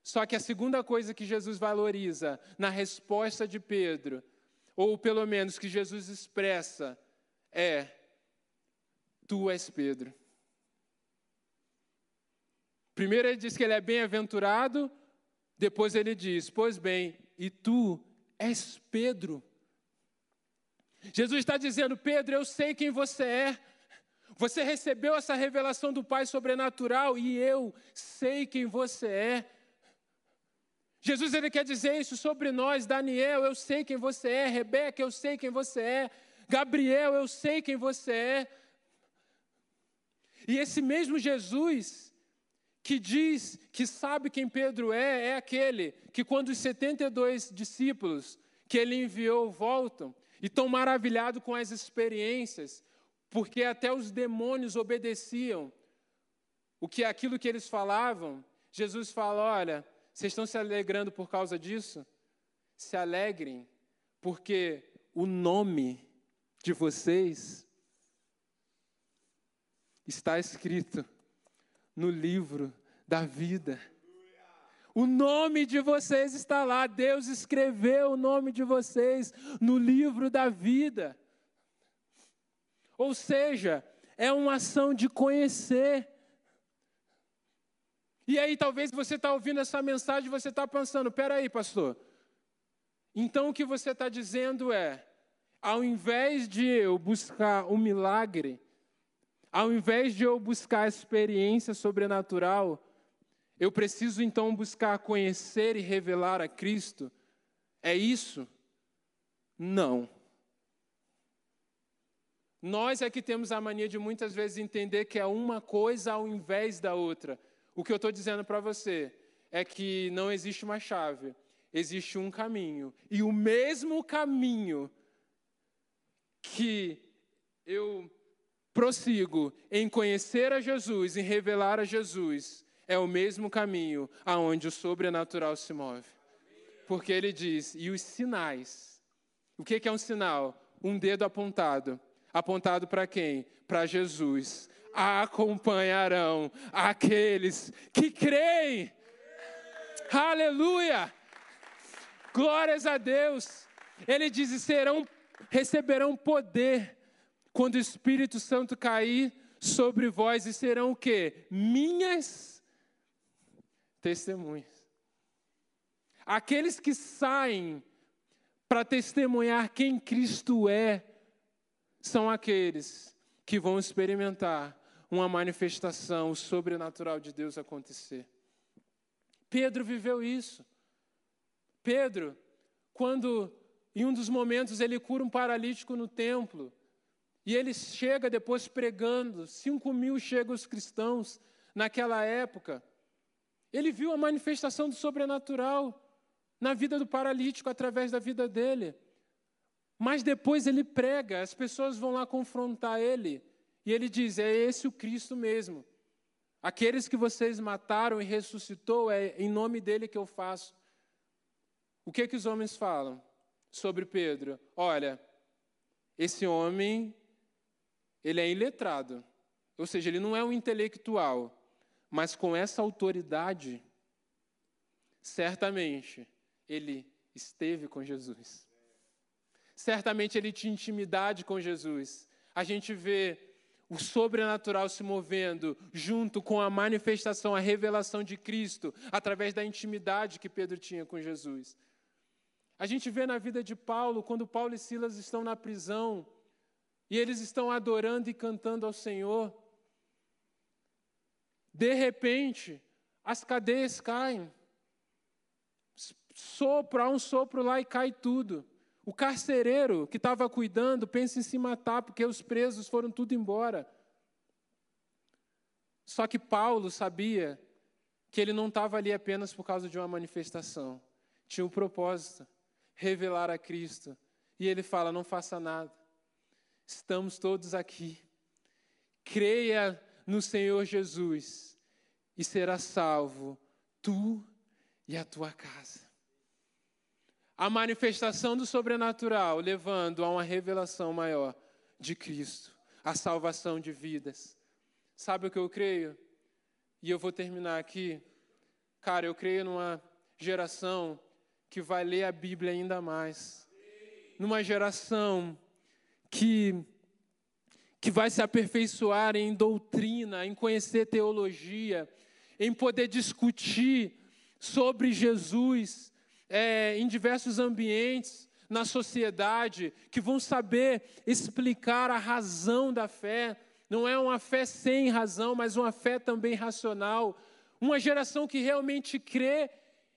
Só que a segunda coisa que Jesus valoriza na resposta de Pedro, ou pelo menos que Jesus expressa, é: Tu és Pedro. Primeiro ele diz que ele é bem-aventurado, depois ele diz: Pois bem, e tu és Pedro. Jesus está dizendo: Pedro, eu sei quem você é. Você recebeu essa revelação do Pai sobrenatural e eu sei quem você é. Jesus ele quer dizer isso sobre nós, Daniel, eu sei quem você é, Rebeca, eu sei quem você é, Gabriel, eu sei quem você é. E esse mesmo Jesus que diz que sabe quem Pedro é, é aquele que, quando os 72 discípulos que ele enviou voltam e estão maravilhados com as experiências, porque até os demônios obedeciam o que aquilo que eles falavam. Jesus fala: Olha, vocês estão se alegrando por causa disso? Se alegrem, porque o nome de vocês está escrito no livro da vida. O nome de vocês está lá. Deus escreveu o nome de vocês no livro da vida. Ou seja, é uma ação de conhecer. E aí, talvez você está ouvindo essa mensagem e você está pensando: peraí, pastor. Então o que você está dizendo é: ao invés de eu buscar um milagre, ao invés de eu buscar experiência sobrenatural, eu preciso então buscar conhecer e revelar a Cristo. É isso? Não. Nós é que temos a mania de muitas vezes entender que é uma coisa ao invés da outra. O que eu estou dizendo para você é que não existe uma chave, existe um caminho. E o mesmo caminho que eu prossigo em conhecer a Jesus, em revelar a Jesus, é o mesmo caminho aonde o sobrenatural se move. Porque ele diz, e os sinais. O que é um sinal? Um dedo apontado. Apontado para quem? Para Jesus. Acompanharão aqueles que creem. Aleluia! Glórias a Deus. Ele diz: serão receberão poder quando o Espírito Santo cair sobre vós e serão o quê? Minhas testemunhas. Aqueles que saem para testemunhar quem Cristo é, são aqueles que vão experimentar uma manifestação sobrenatural de Deus acontecer. Pedro viveu isso. Pedro, quando em um dos momentos, ele cura um paralítico no templo. E ele chega depois pregando. Cinco mil chegam os cristãos naquela época. Ele viu a manifestação do sobrenatural na vida do paralítico através da vida dele. Mas depois ele prega, as pessoas vão lá confrontar ele. E ele diz: É esse o Cristo mesmo. Aqueles que vocês mataram e ressuscitou, é em nome dele que eu faço. O que, que os homens falam sobre Pedro? Olha, esse homem, ele é iletrado. Ou seja, ele não é um intelectual. Mas com essa autoridade, certamente ele esteve com Jesus. Certamente ele tinha intimidade com Jesus. A gente vê o sobrenatural se movendo junto com a manifestação, a revelação de Cristo, através da intimidade que Pedro tinha com Jesus. A gente vê na vida de Paulo, quando Paulo e Silas estão na prisão, e eles estão adorando e cantando ao Senhor. De repente, as cadeias caem. Sopra, um sopro lá e cai tudo. O carcereiro que estava cuidando pensa em se matar porque os presos foram tudo embora. Só que Paulo sabia que ele não estava ali apenas por causa de uma manifestação. Tinha o um propósito, revelar a Cristo. E ele fala: não faça nada. Estamos todos aqui. Creia no Senhor Jesus e será salvo, tu e a tua casa a manifestação do sobrenatural, levando a uma revelação maior de Cristo, a salvação de vidas. Sabe o que eu creio? E eu vou terminar aqui. Cara, eu creio numa geração que vai ler a Bíblia ainda mais. Numa geração que que vai se aperfeiçoar em doutrina, em conhecer teologia, em poder discutir sobre Jesus, é, em diversos ambientes, na sociedade, que vão saber explicar a razão da fé. Não é uma fé sem razão, mas uma fé também racional. Uma geração que realmente crê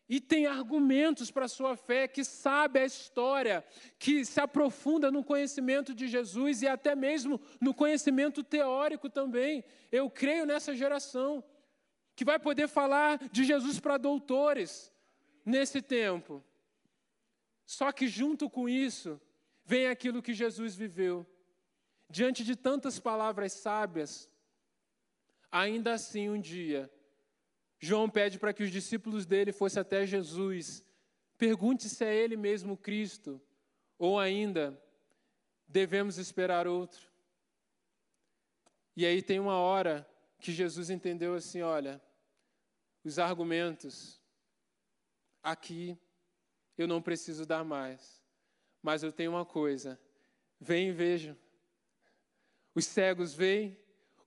e tem argumentos para a sua fé, que sabe a história, que se aprofunda no conhecimento de Jesus e até mesmo no conhecimento teórico também. Eu creio nessa geração, que vai poder falar de Jesus para doutores, nesse tempo. Só que junto com isso, vem aquilo que Jesus viveu. Diante de tantas palavras sábias, ainda assim um dia, João pede para que os discípulos dele fossem até Jesus. Pergunte se é ele mesmo Cristo, ou ainda devemos esperar outro. E aí tem uma hora que Jesus entendeu assim: olha, os argumentos aqui eu não preciso dar mais. Mas eu tenho uma coisa: vem e vejam. Os cegos veem,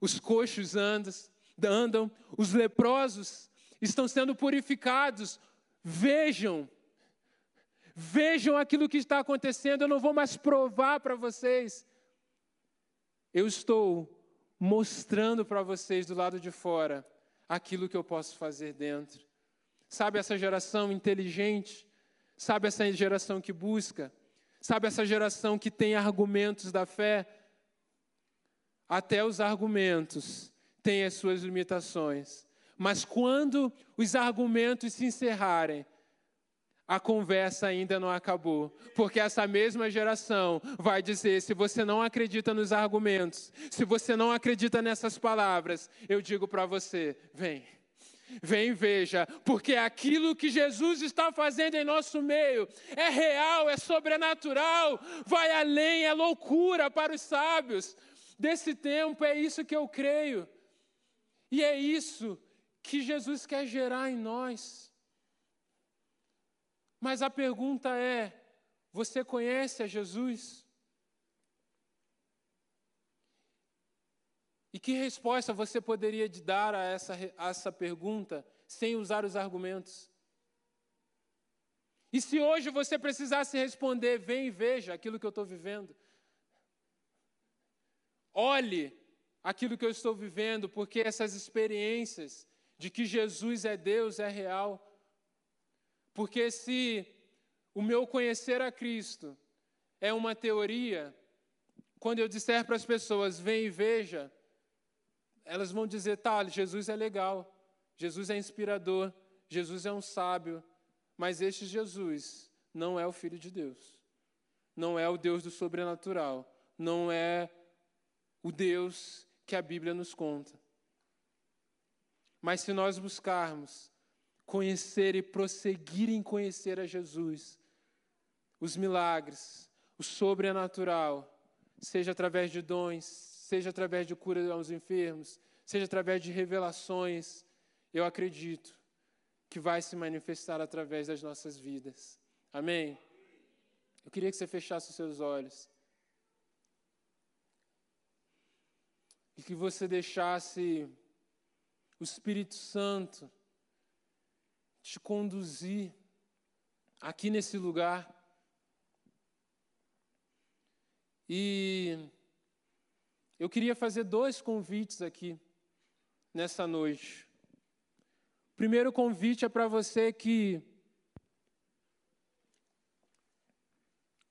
os coxos andam, andam, os leprosos estão sendo purificados. Vejam, vejam aquilo que está acontecendo. Eu não vou mais provar para vocês. Eu estou mostrando para vocês do lado de fora aquilo que eu posso fazer dentro. Sabe essa geração inteligente? Sabe essa geração que busca? Sabe essa geração que tem argumentos da fé? Até os argumentos têm as suas limitações. Mas quando os argumentos se encerrarem, a conversa ainda não acabou, porque essa mesma geração vai dizer: se você não acredita nos argumentos, se você não acredita nessas palavras, eu digo para você: vem. Vem veja, porque aquilo que Jesus está fazendo em nosso meio é real, é sobrenatural, vai além, é loucura para os sábios desse tempo, é isso que eu creio. E é isso que Jesus quer gerar em nós. Mas a pergunta é: você conhece a Jesus? E que resposta você poderia dar a essa, a essa pergunta sem usar os argumentos? E se hoje você precisasse responder, vem e veja aquilo que eu estou vivendo. Olhe aquilo que eu estou vivendo, porque essas experiências de que Jesus é Deus é real. Porque se o meu conhecer a Cristo é uma teoria, quando eu disser para as pessoas, vem e veja, elas vão dizer: tá, Jesus é legal, Jesus é inspirador, Jesus é um sábio, mas este Jesus não é o Filho de Deus, não é o Deus do sobrenatural, não é o Deus que a Bíblia nos conta. Mas se nós buscarmos conhecer e prosseguir em conhecer a Jesus, os milagres, o sobrenatural, seja através de dons, seja através de cura aos enfermos, seja através de revelações, eu acredito que vai se manifestar através das nossas vidas. Amém? Eu queria que você fechasse os seus olhos. E que você deixasse o Espírito Santo te conduzir aqui nesse lugar. E eu queria fazer dois convites aqui nessa noite. O primeiro convite é para você que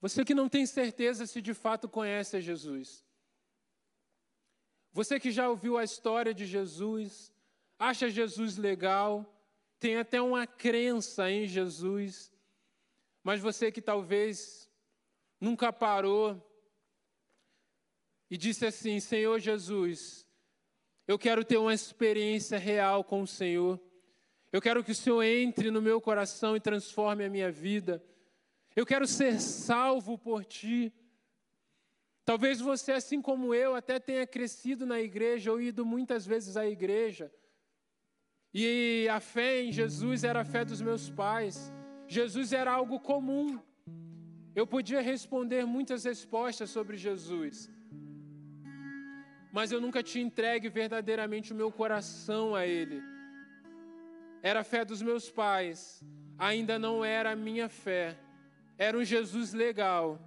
você que não tem certeza se de fato conhece a Jesus. Você que já ouviu a história de Jesus, acha Jesus legal, tem até uma crença em Jesus, mas você que talvez nunca parou e disse assim: Senhor Jesus, eu quero ter uma experiência real com o Senhor. Eu quero que o Senhor entre no meu coração e transforme a minha vida. Eu quero ser salvo por Ti. Talvez você, assim como eu, até tenha crescido na igreja ou ido muitas vezes à igreja. E a fé em Jesus era a fé dos meus pais. Jesus era algo comum. Eu podia responder muitas respostas sobre Jesus. Mas eu nunca tinha entregue verdadeiramente o meu coração a Ele. Era a fé dos meus pais, ainda não era a minha fé. Era um Jesus legal,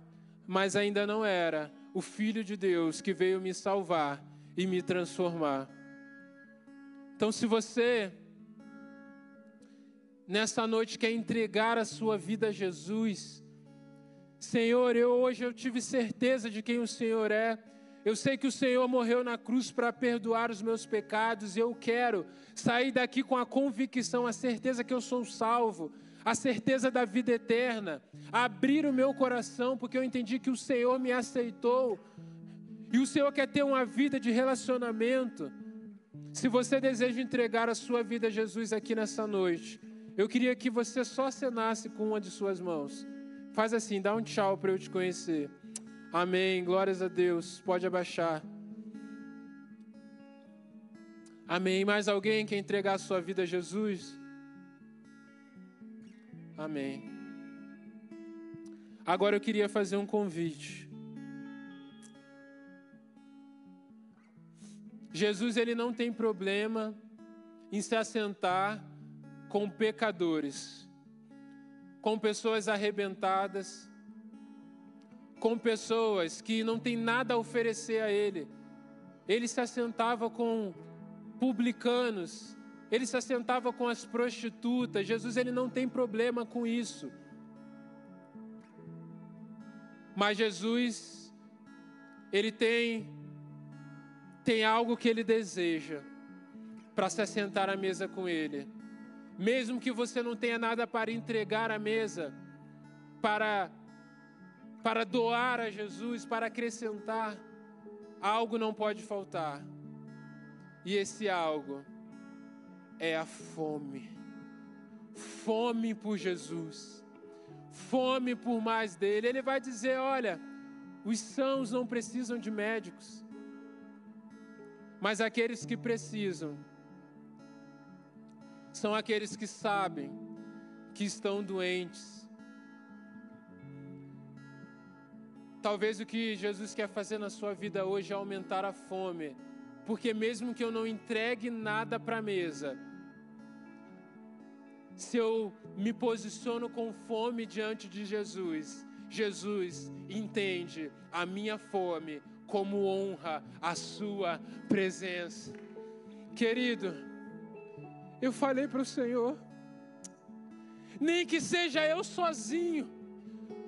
mas ainda não era o Filho de Deus que veio me salvar e me transformar. Então, se você nessa noite quer entregar a sua vida a Jesus, Senhor, eu hoje eu tive certeza de quem o Senhor é. Eu sei que o Senhor morreu na cruz para perdoar os meus pecados eu quero sair daqui com a convicção, a certeza que eu sou salvo, a certeza da vida eterna, abrir o meu coração, porque eu entendi que o Senhor me aceitou e o Senhor quer ter uma vida de relacionamento. Se você deseja entregar a sua vida a Jesus aqui nessa noite, eu queria que você só acenasse com uma de suas mãos. Faz assim, dá um tchau para eu te conhecer. Amém. Glórias a Deus. Pode abaixar. Amém. Mais alguém quer entregar a sua vida a Jesus? Amém. Agora eu queria fazer um convite. Jesus ele não tem problema em se assentar com pecadores, com pessoas arrebentadas, com pessoas que não têm nada a oferecer a ele. Ele se assentava com publicanos, ele se assentava com as prostitutas. Jesus ele não tem problema com isso. Mas Jesus ele tem tem algo que ele deseja para se assentar à mesa com ele. Mesmo que você não tenha nada para entregar à mesa, para para doar a Jesus, para acrescentar, algo não pode faltar. E esse algo é a fome. Fome por Jesus. Fome por mais dele. Ele vai dizer: olha, os sãos não precisam de médicos. Mas aqueles que precisam são aqueles que sabem que estão doentes. Talvez o que Jesus quer fazer na sua vida hoje é aumentar a fome, porque mesmo que eu não entregue nada para a mesa, se eu me posiciono com fome diante de Jesus, Jesus entende a minha fome como honra a Sua presença. Querido, eu falei para o Senhor, nem que seja eu sozinho,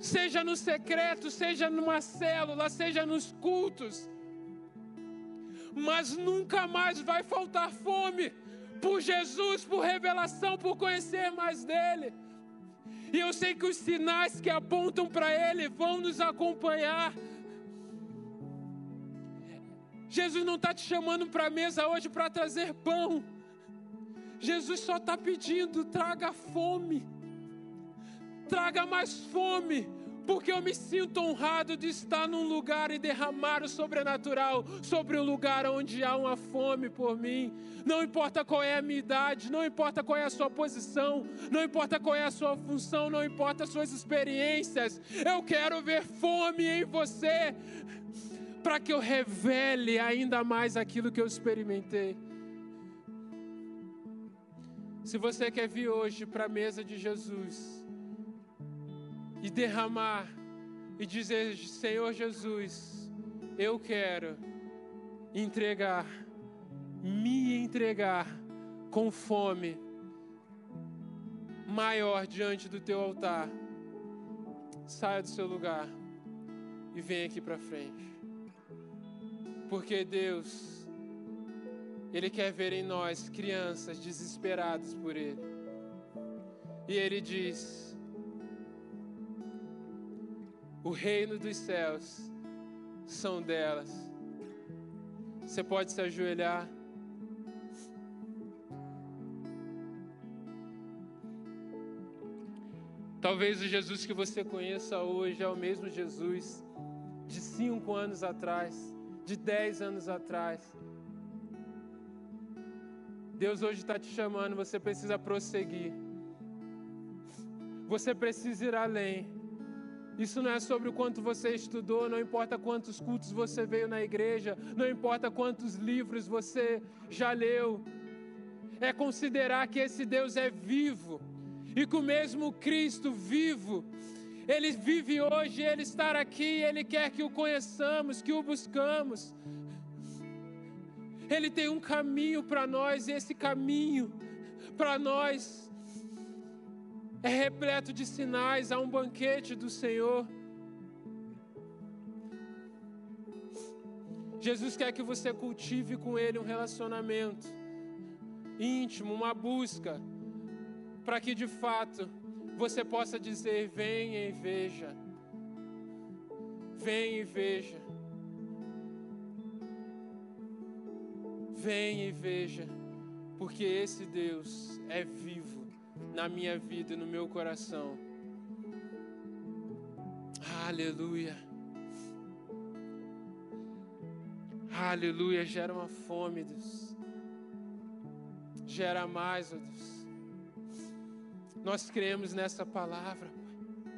seja no secreto, seja numa célula, seja nos cultos, mas nunca mais vai faltar fome por Jesus, por revelação, por conhecer mais dEle. E eu sei que os sinais que apontam para Ele vão nos acompanhar Jesus não está te chamando para a mesa hoje para trazer pão. Jesus só está pedindo: traga fome, traga mais fome, porque eu me sinto honrado de estar num lugar e derramar o sobrenatural sobre o lugar onde há uma fome por mim. Não importa qual é a minha idade, não importa qual é a sua posição, não importa qual é a sua função, não importa as suas experiências, eu quero ver fome em você, para que eu revele ainda mais aquilo que eu experimentei. Se você quer vir hoje para a mesa de Jesus e derramar e dizer: Senhor Jesus, eu quero entregar, me entregar com fome maior diante do teu altar, saia do seu lugar e venha aqui para frente. Porque Deus ele quer ver em nós crianças desesperadas por Ele. E Ele diz: O reino dos céus são delas. Você pode se ajoelhar. Talvez o Jesus que você conheça hoje é o mesmo Jesus de cinco anos atrás, de dez anos atrás. Deus hoje está te chamando, você precisa prosseguir. Você precisa ir além. Isso não é sobre o quanto você estudou, não importa quantos cultos você veio na igreja, não importa quantos livros você já leu. É considerar que esse Deus é vivo e que o mesmo Cristo vivo, ele vive hoje, ele está aqui, ele quer que o conheçamos, que o buscamos. Ele tem um caminho para nós, e esse caminho para nós é repleto de sinais. Há um banquete do Senhor. Jesus quer que você cultive com Ele um relacionamento íntimo, uma busca, para que de fato você possa dizer: venha e veja. Venha e veja. Venha e veja, porque esse Deus é vivo na minha vida e no meu coração. Aleluia. Aleluia. Gera uma fome, Deus. Gera mais, ó Deus. Nós cremos nessa palavra, Pai.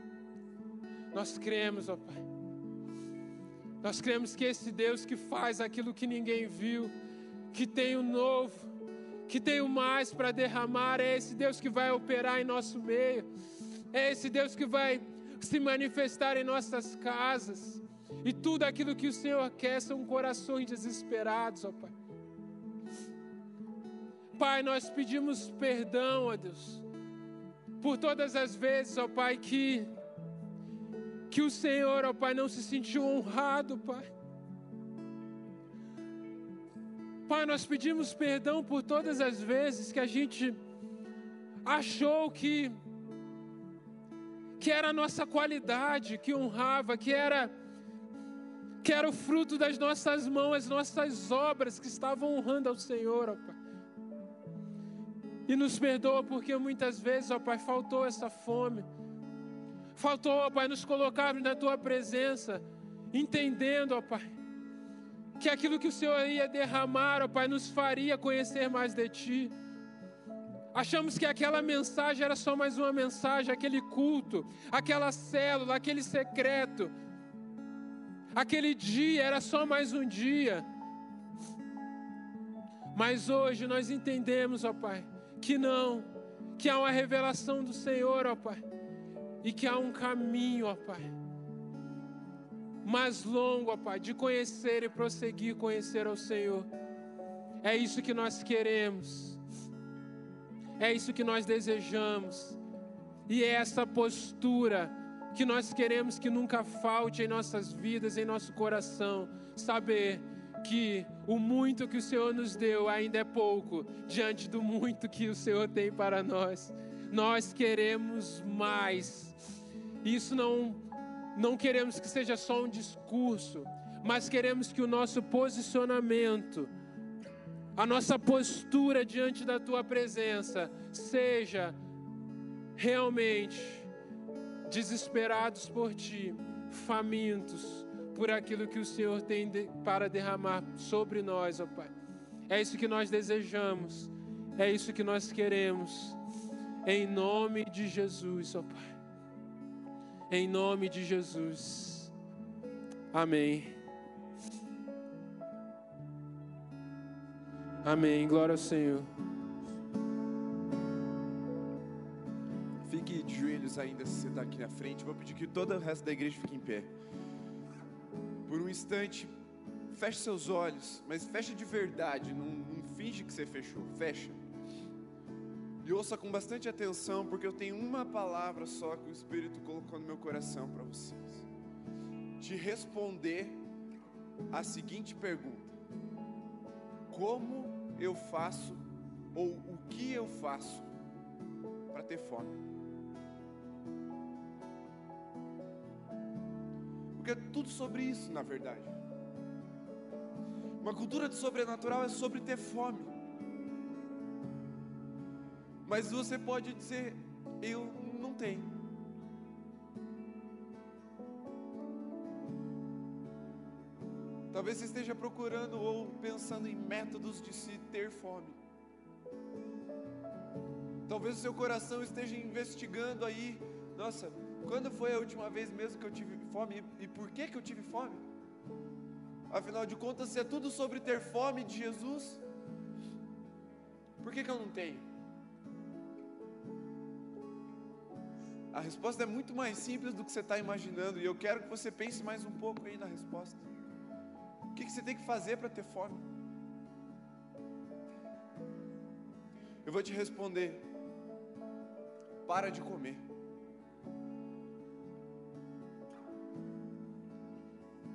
Nós cremos, ó Pai. Nós cremos que esse Deus que faz aquilo que ninguém viu, que tem o novo, que tem o mais para derramar. É esse Deus que vai operar em nosso meio. É esse Deus que vai se manifestar em nossas casas. E tudo aquilo que o Senhor quer são corações desesperados, ó Pai. Pai, nós pedimos perdão, ó Deus, por todas as vezes, ó Pai, que que o Senhor, ó Pai, não se sentiu honrado, Pai Pai, nós pedimos perdão por todas as vezes que a gente achou que que era a nossa qualidade, que honrava, que era que era o fruto das nossas mãos, as nossas obras que estavam honrando ao Senhor, ó Pai. E nos perdoa porque muitas vezes, ó Pai, faltou essa fome. Faltou, ó Pai, nos colocarmos na tua presença, entendendo, ó Pai, que aquilo que o Senhor ia derramar, ó Pai, nos faria conhecer mais de Ti. Achamos que aquela mensagem era só mais uma mensagem, aquele culto, aquela célula, aquele secreto, aquele dia era só mais um dia. Mas hoje nós entendemos, ó Pai, que não, que há uma revelação do Senhor, ó Pai, e que há um caminho, ó Pai mais longo, ó Pai, de conhecer e prosseguir conhecer ao Senhor. É isso que nós queremos. É isso que nós desejamos. E é essa postura que nós queremos que nunca falte em nossas vidas, em nosso coração. Saber que o muito que o Senhor nos deu ainda é pouco diante do muito que o Senhor tem para nós. Nós queremos mais. Isso não não queremos que seja só um discurso, mas queremos que o nosso posicionamento a nossa postura diante da tua presença seja realmente desesperados por ti, famintos por aquilo que o Senhor tem para derramar sobre nós, ó Pai. É isso que nós desejamos, é isso que nós queremos, em nome de Jesus, ó Pai. Em nome de Jesus. Amém. Amém. Glória ao Senhor. Fique de joelhos ainda se você está aqui na frente. Vou pedir que todo o resto da igreja fique em pé. Por um instante, feche seus olhos, mas feche de verdade. Não, não finge que você fechou. Fecha. E ouça com bastante atenção, porque eu tenho uma palavra só que o Espírito colocou no meu coração para vocês. Te responder a seguinte pergunta: Como eu faço ou o que eu faço para ter fome. Porque é tudo sobre isso, na verdade. Uma cultura de sobrenatural é sobre ter fome. Mas você pode dizer, eu não tenho. Talvez você esteja procurando ou pensando em métodos de se ter fome. Talvez o seu coração esteja investigando aí, nossa, quando foi a última vez mesmo que eu tive fome e por que que eu tive fome? Afinal de contas, se é tudo sobre ter fome de Jesus, por que que eu não tenho? A resposta é muito mais simples do que você está imaginando e eu quero que você pense mais um pouco aí na resposta. O que, você tem que fazer para ter fome? Eu vou te responder. Para de comer.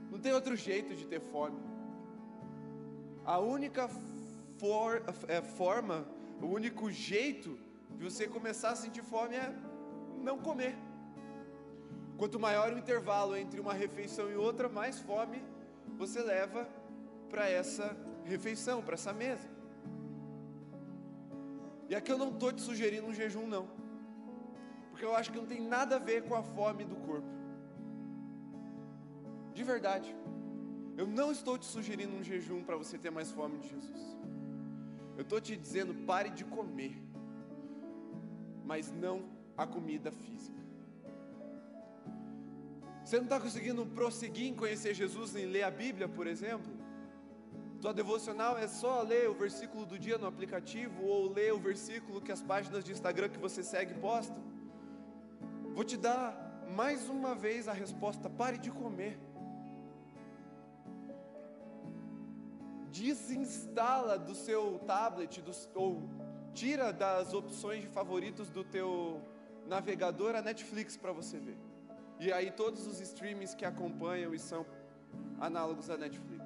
Não tem outro jeito de ter fome. A única for, é, forma, o único jeito de você começar a sentir fome é não comer. Quanto maior o intervalo entre uma refeição e outra, mais fome você leva para essa refeição, para essa mesa. E aqui eu não estou te sugerindo um jejum, não, porque eu acho que não tem nada a ver com a fome do corpo, de verdade. Eu não estou te sugerindo um jejum para você ter mais fome de Jesus. Eu estou te dizendo, pare de comer, mas não a comida física. Você não está conseguindo prosseguir em conhecer Jesus, em ler a Bíblia, por exemplo? Tua devocional é só ler o versículo do dia no aplicativo ou ler o versículo que as páginas de Instagram que você segue postam? Vou te dar mais uma vez a resposta: pare de comer. Desinstala do seu tablet do, ou tira das opções de favoritos do teu navegador a Netflix para você ver. E aí todos os streamings que acompanham e são análogos à Netflix.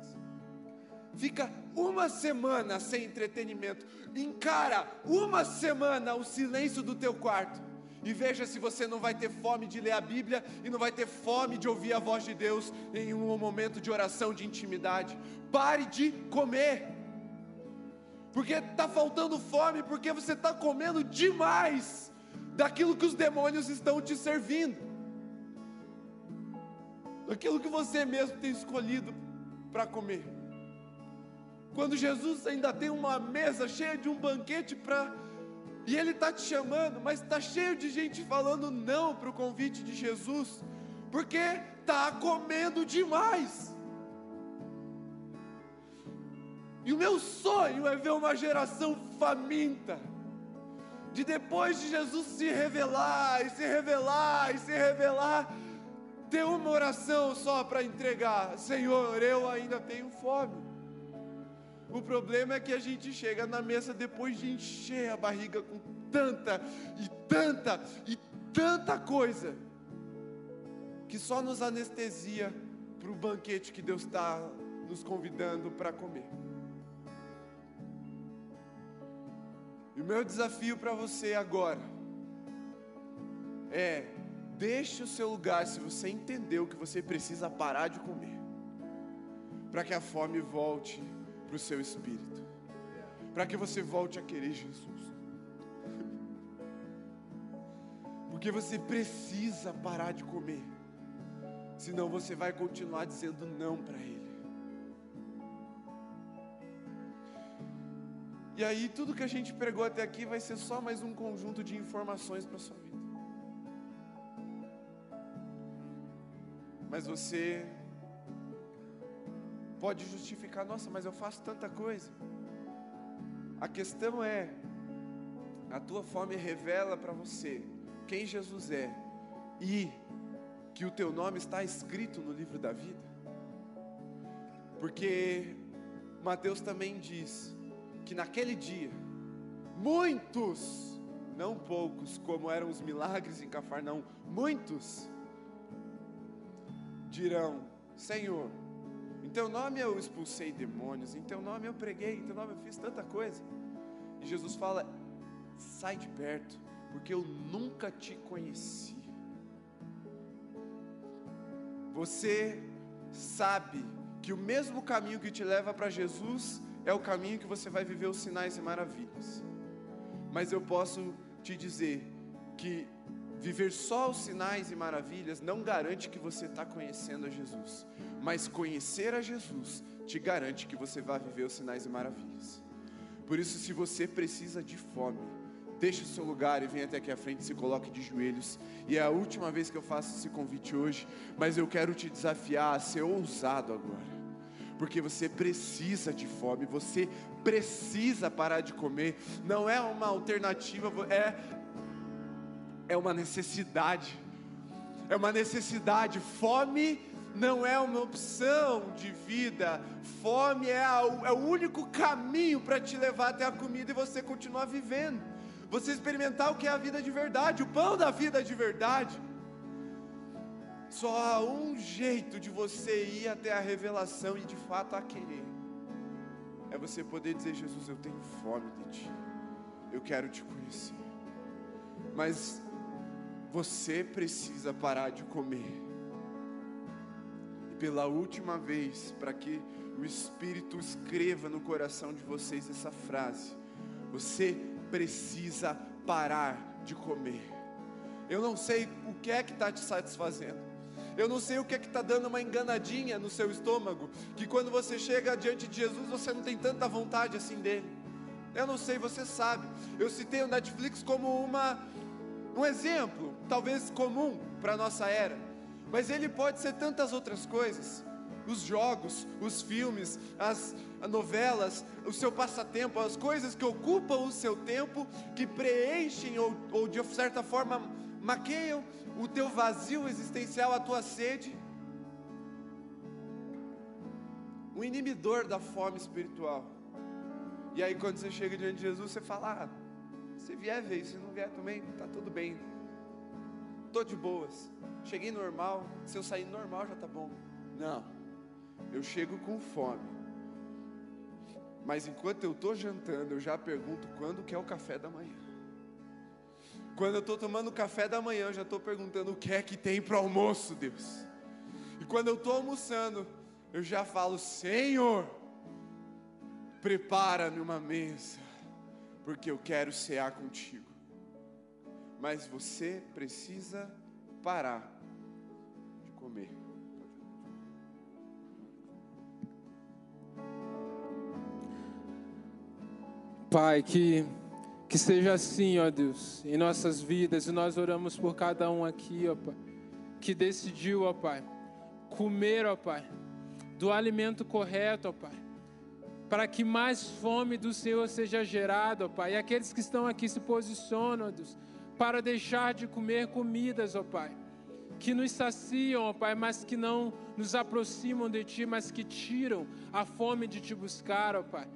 Fica uma semana sem entretenimento. Encara uma semana o silêncio do teu quarto. E veja se você não vai ter fome de ler a Bíblia e não vai ter fome de ouvir a voz de Deus em um momento de oração, de intimidade. Pare de comer. Porque está faltando fome, porque você está comendo demais daquilo que os demônios estão te servindo aquilo que você mesmo tem escolhido para comer. Quando Jesus ainda tem uma mesa cheia de um banquete para. E Ele está te chamando, mas está cheio de gente falando não para o convite de Jesus, porque está comendo demais. E o meu sonho é ver uma geração faminta, de depois de Jesus se revelar, e se revelar, e se revelar, ter uma oração só para entregar: Senhor, eu ainda tenho fome. O problema é que a gente chega na mesa depois de encher a barriga com tanta e tanta e tanta coisa, que só nos anestesia para o banquete que Deus está nos convidando para comer. E o meu desafio para você agora é Deixe o seu lugar se você entendeu que você precisa parar de comer, para que a fome volte para o seu espírito. para que você volte a querer Jesus. Porque você precisa parar de comer, senão você vai continuar dizendo não para Ele. E aí, tudo que a gente pregou até aqui vai ser só mais um conjunto de informações para sua vida. Mas você pode justificar, nossa, mas eu faço tanta coisa. A questão é, a tua fome revela para você quem Jesus é e que o teu nome está escrito no livro da vida. Porque Mateus também diz que naquele dia, muitos, não poucos, como eram os milagres em Cafarnaum, muitos dirão: Senhor, em teu nome eu expulsei demônios, em teu nome eu preguei, em teu nome eu fiz tanta coisa. E Jesus fala: sai de perto, porque eu nunca te conheci. Você sabe que o mesmo caminho que te leva para Jesus é o caminho que você vai viver os sinais e maravilhas. Mas eu posso te dizer que Viver só os sinais e maravilhas não garante que você está conhecendo a Jesus, mas conhecer a Jesus te garante que você vai viver os sinais e maravilhas. Por isso, se você precisa de fome, deixe o seu lugar e venha até aqui à frente, se coloque de joelhos. E é a última vez que eu faço esse convite hoje, mas eu quero te desafiar a ser ousado agora porque você precisa de fome, você precisa parar de comer, não é uma alternativa, é é uma necessidade. É uma necessidade. Fome não é uma opção de vida. Fome é, a, é o único caminho para te levar até a comida e você continuar vivendo. Você experimentar o que é a vida de verdade, o pão da vida de verdade. Só há um jeito de você ir até a revelação e de fato a querer. É você poder dizer: Jesus, eu tenho fome de Ti. Eu quero te conhecer. Mas você precisa parar de comer. E pela última vez, para que o Espírito escreva no coração de vocês essa frase, você precisa parar de comer. Eu não sei o que é que está te satisfazendo. Eu não sei o que é que está dando uma enganadinha no seu estômago, que quando você chega diante de Jesus você não tem tanta vontade assim dele. Eu não sei, você sabe. Eu citei o Netflix como uma um exemplo, talvez comum para nossa era, mas ele pode ser tantas outras coisas. Os jogos, os filmes, as novelas, o seu passatempo, as coisas que ocupam o seu tempo, que preenchem ou, ou de certa forma maqueiam o teu vazio existencial, a tua sede. Um inibidor da fome espiritual. E aí, quando você chega diante de Jesus, você fala: ah, se vier, veio. Se não vier também, tá tudo bem. Tô de boas. Cheguei normal. Se eu sair normal, já tá bom. Não. Eu chego com fome. Mas enquanto eu estou jantando, eu já pergunto quando que é o café da manhã. Quando eu estou tomando café da manhã, eu já estou perguntando o que é que tem para almoço, Deus. E quando eu estou almoçando, eu já falo: Senhor, prepara-me uma mesa porque eu quero cear contigo. Mas você precisa parar de comer. Pai, que, que seja assim, ó Deus, em nossas vidas, e nós oramos por cada um aqui, ó Pai, que decidiu, ó Pai, comer, ó Pai, do alimento correto, ó Pai para que mais fome do Senhor seja gerada, ó Pai. E aqueles que estão aqui se posicionam, ó Deus, para deixar de comer comidas, ó Pai, que nos saciam, ó Pai, mas que não nos aproximam de Ti, mas que tiram a fome de Te buscar, ó Pai.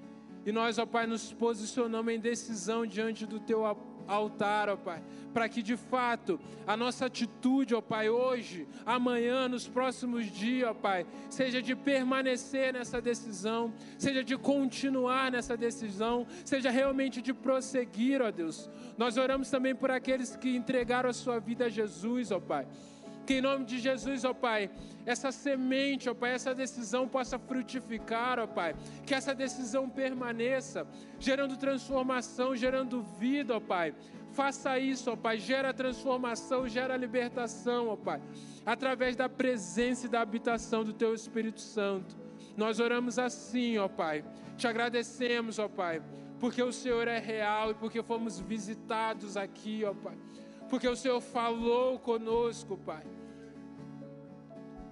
E nós, ó Pai, nos posicionamos em decisão diante do Teu altar, ó Pai, para que de fato a nossa atitude, ó Pai, hoje, amanhã, nos próximos dias, ó Pai, seja de permanecer nessa decisão, seja de continuar nessa decisão, seja realmente de prosseguir, ó Deus. Nós oramos também por aqueles que entregaram a sua vida a Jesus, ó Pai Que em nome de Jesus, ó Pai, essa semente, ó Pai, essa decisão possa frutificar, ó Pai. Que essa decisão permaneça, gerando transformação, gerando vida, ó Pai. Faça isso, ó Pai. Gera transformação, gera libertação, ó Pai. Através da presença e da habitação do Teu Espírito Santo. Nós oramos assim, ó Pai. Te agradecemos, ó Pai, porque o Senhor é real e porque fomos visitados aqui, ó Pai. Porque o Senhor falou conosco, Pai.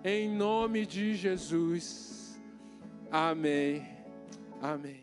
Em nome de Jesus. Amém. Amém.